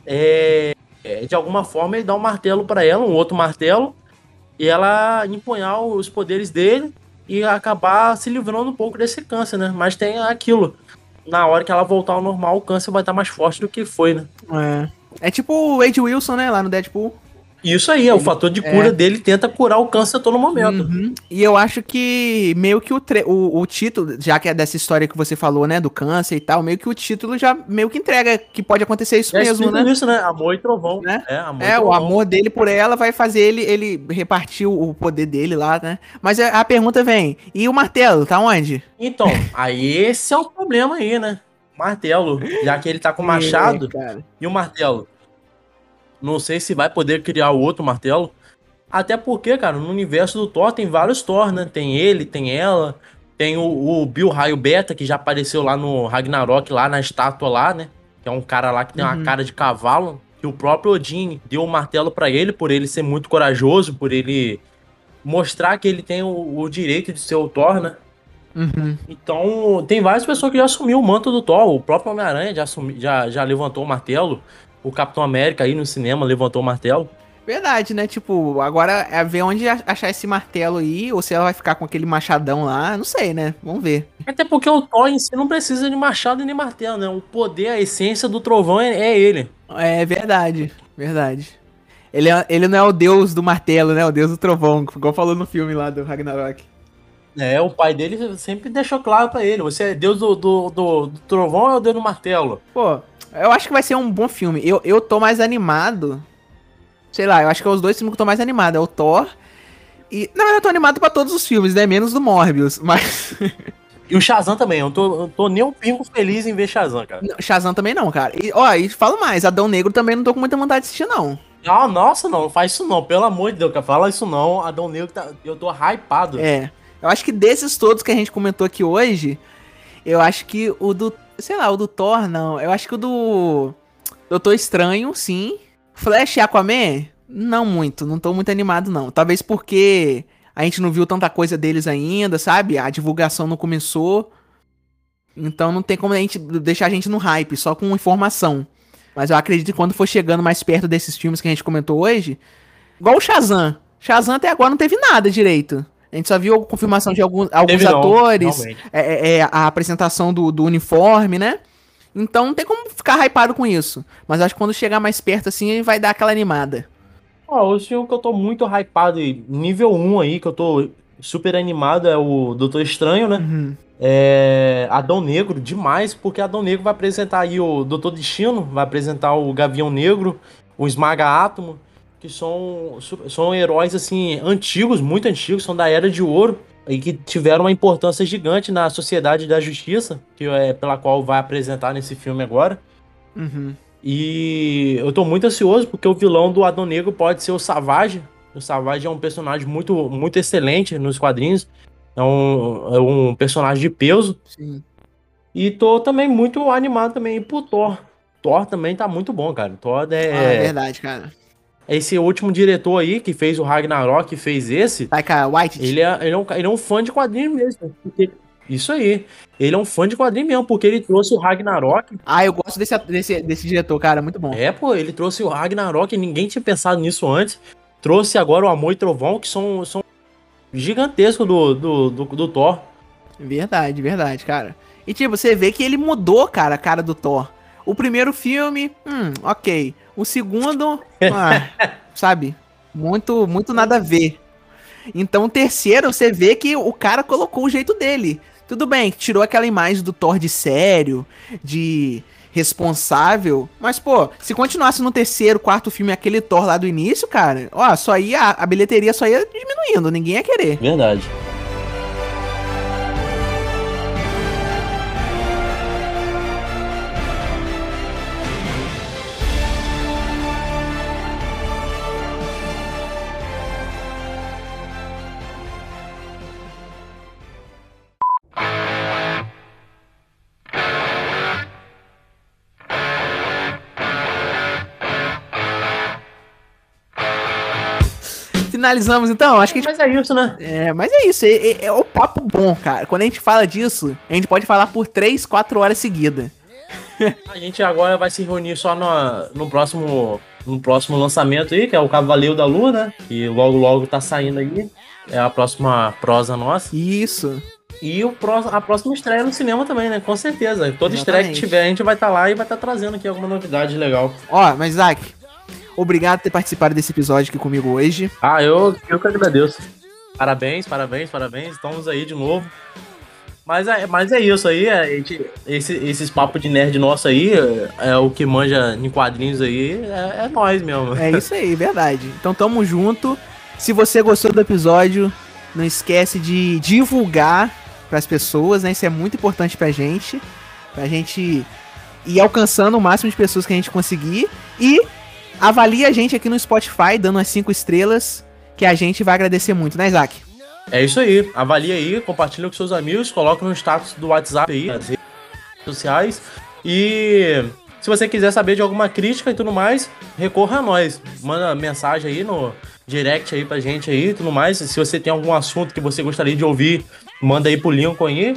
é... é, de alguma forma ele dá um martelo pra ela, um outro martelo, e ela empunhar os poderes dele e acabar se livrando um pouco desse câncer, né? Mas tem aquilo. Na hora que ela voltar ao normal, o câncer vai estar mais forte do que foi, né? É. É tipo o Wade Wilson, né? Lá no Deadpool. Isso aí, é o fator de cura dele, tenta curar o câncer a todo momento. Uhum. E eu acho que meio que o, tre- o, o título, já que é dessa história que você falou, né? Do câncer e tal, meio que o título já meio que entrega que pode acontecer isso É mesmo, né? isso, né? Amor e trovão. Né? É, amor É, o trovão. amor dele por ela vai fazer ele, ele repartir o o poder dele lá, né? Mas a a pergunta vem, e o martelo, tá onde? Então, aí esse é o problema aí, né? Martelo, já que ele tá com o machado. É. E o martelo? Não sei se vai poder criar o outro martelo. Até porque, cara, no universo do Thor tem vários Thor, né? Tem ele, tem ela, tem o, o Bill Raio Beta, que já apareceu lá no Ragnarok, lá na estátua lá, né? Que é um cara lá que tem uma cara de cavalo. Que o próprio Odin deu o martelo pra ele, por ele ser muito corajoso, por ele mostrar que ele tem o, o direito de ser o Thor, né? Uhum. Então, tem várias pessoas que já assumiu o manto do Thor. O próprio Homem-Aranha já, assumi- já, já levantou o martelo. O Capitão América aí no cinema levantou o martelo. Verdade, né? Tipo, agora é ver onde achar esse martelo aí, ou se ela vai ficar com aquele machadão lá, não sei, né? Vamos ver. Até porque o Thor em si não precisa de machado nem martelo, né? O poder, a essência do trovão é, é ele. É verdade, verdade. Ele, é- ele não é o deus do martelo, né? O deus do trovão, igual falou no filme lá do Ragnarok. É, o pai dele sempre deixou claro pra ele. Você é deus do, do, do, do trovão ou é o deus do martelo? Pô, eu acho que vai ser um bom filme. Eu, eu tô mais animado. Sei lá, eu acho que é os dois filmes que eu tô mais animado. É o Thor. E. Na verdade, eu tô animado pra todos os filmes, né? Menos do Morbius. Mas. E o Shazam também. Eu tô, eu tô nem um pingo feliz em ver Shazam, cara. Não, Shazam também não, cara. E, ó, e falo mais, Adão Negro também não tô com muita vontade de assistir, não. Ah, nossa, não, não faz isso não. Pelo amor de Deus, cara. Fala isso não. Adão Negro, tá, eu tô hypado. É. Eu acho que desses todos que a gente comentou aqui hoje, eu acho que o do. Sei lá, o do Thor, não. Eu acho que o do. Doutor Estranho, sim. Flash e Aquaman, não muito. Não tô muito animado, não. Talvez porque a gente não viu tanta coisa deles ainda, sabe? A divulgação não começou. Então não tem como a gente deixar a gente no hype, só com informação. Mas eu acredito que quando for chegando mais perto desses filmes que a gente comentou hoje, igual o Shazam. Shazam até agora não teve nada direito. A gente só viu a confirmação de alguns, alguns não, atores, é, é, é, a apresentação do, do uniforme, né? Então não tem como ficar hypado com isso. Mas acho que quando chegar mais perto assim, ele vai dar aquela animada. Ó, o filme que eu tô muito hypado, e nível 1 aí, que eu tô super animado, é o Doutor Estranho, né? Uhum. É. Adão Negro, demais, porque Adão Negro vai apresentar aí o Doutor Destino, vai apresentar o Gavião Negro, o Esmaga Átomo, que são, são heróis, assim, antigos, muito antigos, são da Era de Ouro, e que tiveram uma importância gigante na Sociedade da Justiça, que é pela qual vai apresentar nesse filme agora. Uhum. E eu tô muito ansioso porque o vilão do Adão Negro pode ser o Savage. O Savage é um personagem muito, muito excelente nos quadrinhos. É um, é um personagem de peso. Sim. E tô também muito animado também pro Thor. Thor também tá muito bom, cara. Thor Ah, é é, verdade, cara. Esse último diretor aí que fez o Ragnarok, que fez esse. Taika White. Ele é, ele, é um, ele é um fã de quadrinhos mesmo. porque- isso aí. Ele é um fã de quadrinhos mesmo, porque ele trouxe o Ragnarok Ah, eu gosto desse, desse, desse diretor, cara. Muito bom. É, pô, ele trouxe o Ragnarok, ninguém tinha pensado nisso antes. Trouxe agora o Amor e Trovão, que são, são gigantescos do, do, do, do Thor. Verdade, verdade, cara. E tipo, você vê que ele mudou, cara, a cara do Thor. O primeiro filme, hum, ok. O segundo, ah, sabe? Muito, muito nada a ver. Então o terceiro, você vê que o cara colocou o jeito dele. Tudo bem, tirou aquela imagem do Thor de sério, de responsável. Mas, pô, se continuasse no terceiro, quarto filme aquele Thor lá do início, cara, ó, só ia. A bilheteria só ia diminuindo, ninguém ia querer. Verdade. Finalizamos então? Acho que a gente Mas é isso, né? É, mas é isso, é, é- é o papo bom, cara. Quando a gente fala disso, a gente pode falar por 3, 4 horas seguidas. A gente agora vai se reunir só no, no próximo no próximo lançamento aí, que é o Cavaleiro da Lua, né? Que logo logo tá saindo aí. É a próxima prosa nossa. Isso. E o pró- a próxima estreia no cinema também, né? Com certeza. Toda estreia que Exatamente. tiver, a gente vai estar lá e vai estar trazendo aqui alguma novidade legal. Ó, mas Isaac, obrigado por ter participado desse episódio aqui comigo hoje. Ah, eu, eu que agradeço. Parabéns, parabéns, parabéns. Estamos aí de novo. Mas é, mas é isso aí, é, a gente- esse, esses papos de nerd nosso aí, é, é o que manja em quadrinhos aí, é, é nós mesmo. É isso aí, verdade. Então tamo junto. Se você gostou do episódio, não esquece de divulgar pras pessoas, né? Isso é muito importante pra gente. Pra gente ir alcançando o máximo de pessoas que a gente conseguir. E avalie a gente aqui no Spotify, dando as 5 estrelas, que a gente vai agradecer muito, né, Isaac? É isso aí. Avalia aí, compartilha com seus amigos, coloca no status do WhatsApp aí, nas redes sociais. E se você quiser saber de alguma crítica e tudo mais, recorra a nós. Manda mensagem aí no direct aí pra gente aí e tudo mais. Se você tem algum assunto que você gostaria de ouvir, manda aí pro Lincoln aí.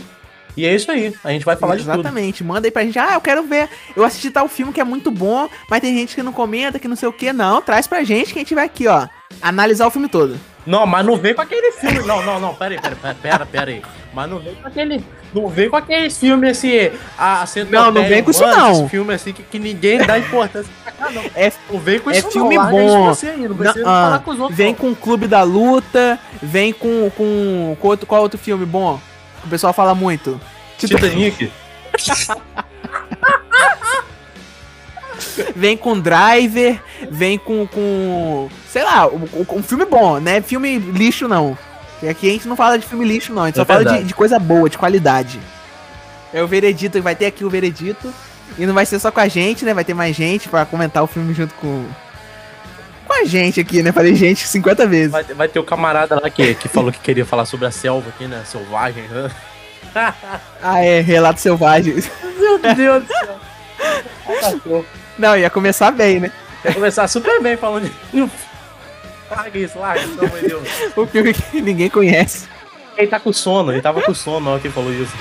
E é isso aí. A gente vai falar de tudo. Exatamente. Manda aí pra gente. Ah, eu quero ver. Eu assisti tal filme que é muito bom, mas tem gente que não comenta, que não sei o que. Não, traz pra gente que a gente vai aqui, ó. Analisar o filme todo. Não, mas não vem com aquele filme. Não, não, não, pera aí, pera, pera, pera, pera aí. Mas não vem com aquele. Não vem com aqueles filmes assim. A, a Não, não vem com isso, não. Esse filme assim que, que ninguém dá importância pra cá, não. É, Não vem com é isso, filme não. bom. Você aí, não precisa Não, ah, falar com os outros. vem não. com o Clube da Luta, vem com. com, com outro, qual outro filme bom? O pessoal fala muito. Titanic. Vem com Driver, vem com. com sei lá, um, um filme bom, né? Filme lixo não. E aqui a gente não fala de filme lixo, não. A gente É só fala de, verdade. de coisa boa, de qualidade. É o veredito, vai ter aqui o veredito. E não vai ser só com a gente, né? Vai ter mais gente pra comentar o filme junto com. Com a gente aqui, né? Falei gente 50 vezes. Vai, vai ter o camarada lá que, que falou que queria falar sobre a selva aqui, né? Selvagem. Ah, é, Relato Selvagem. Meu Deus do céu. Não, ia começar bem, né? Vai começar super bem falando de. Larga isso, larga, pelo amor de Deus. O filme que ninguém conhece. Ele tá com sono, ele tava com sono na hora que ele falou isso.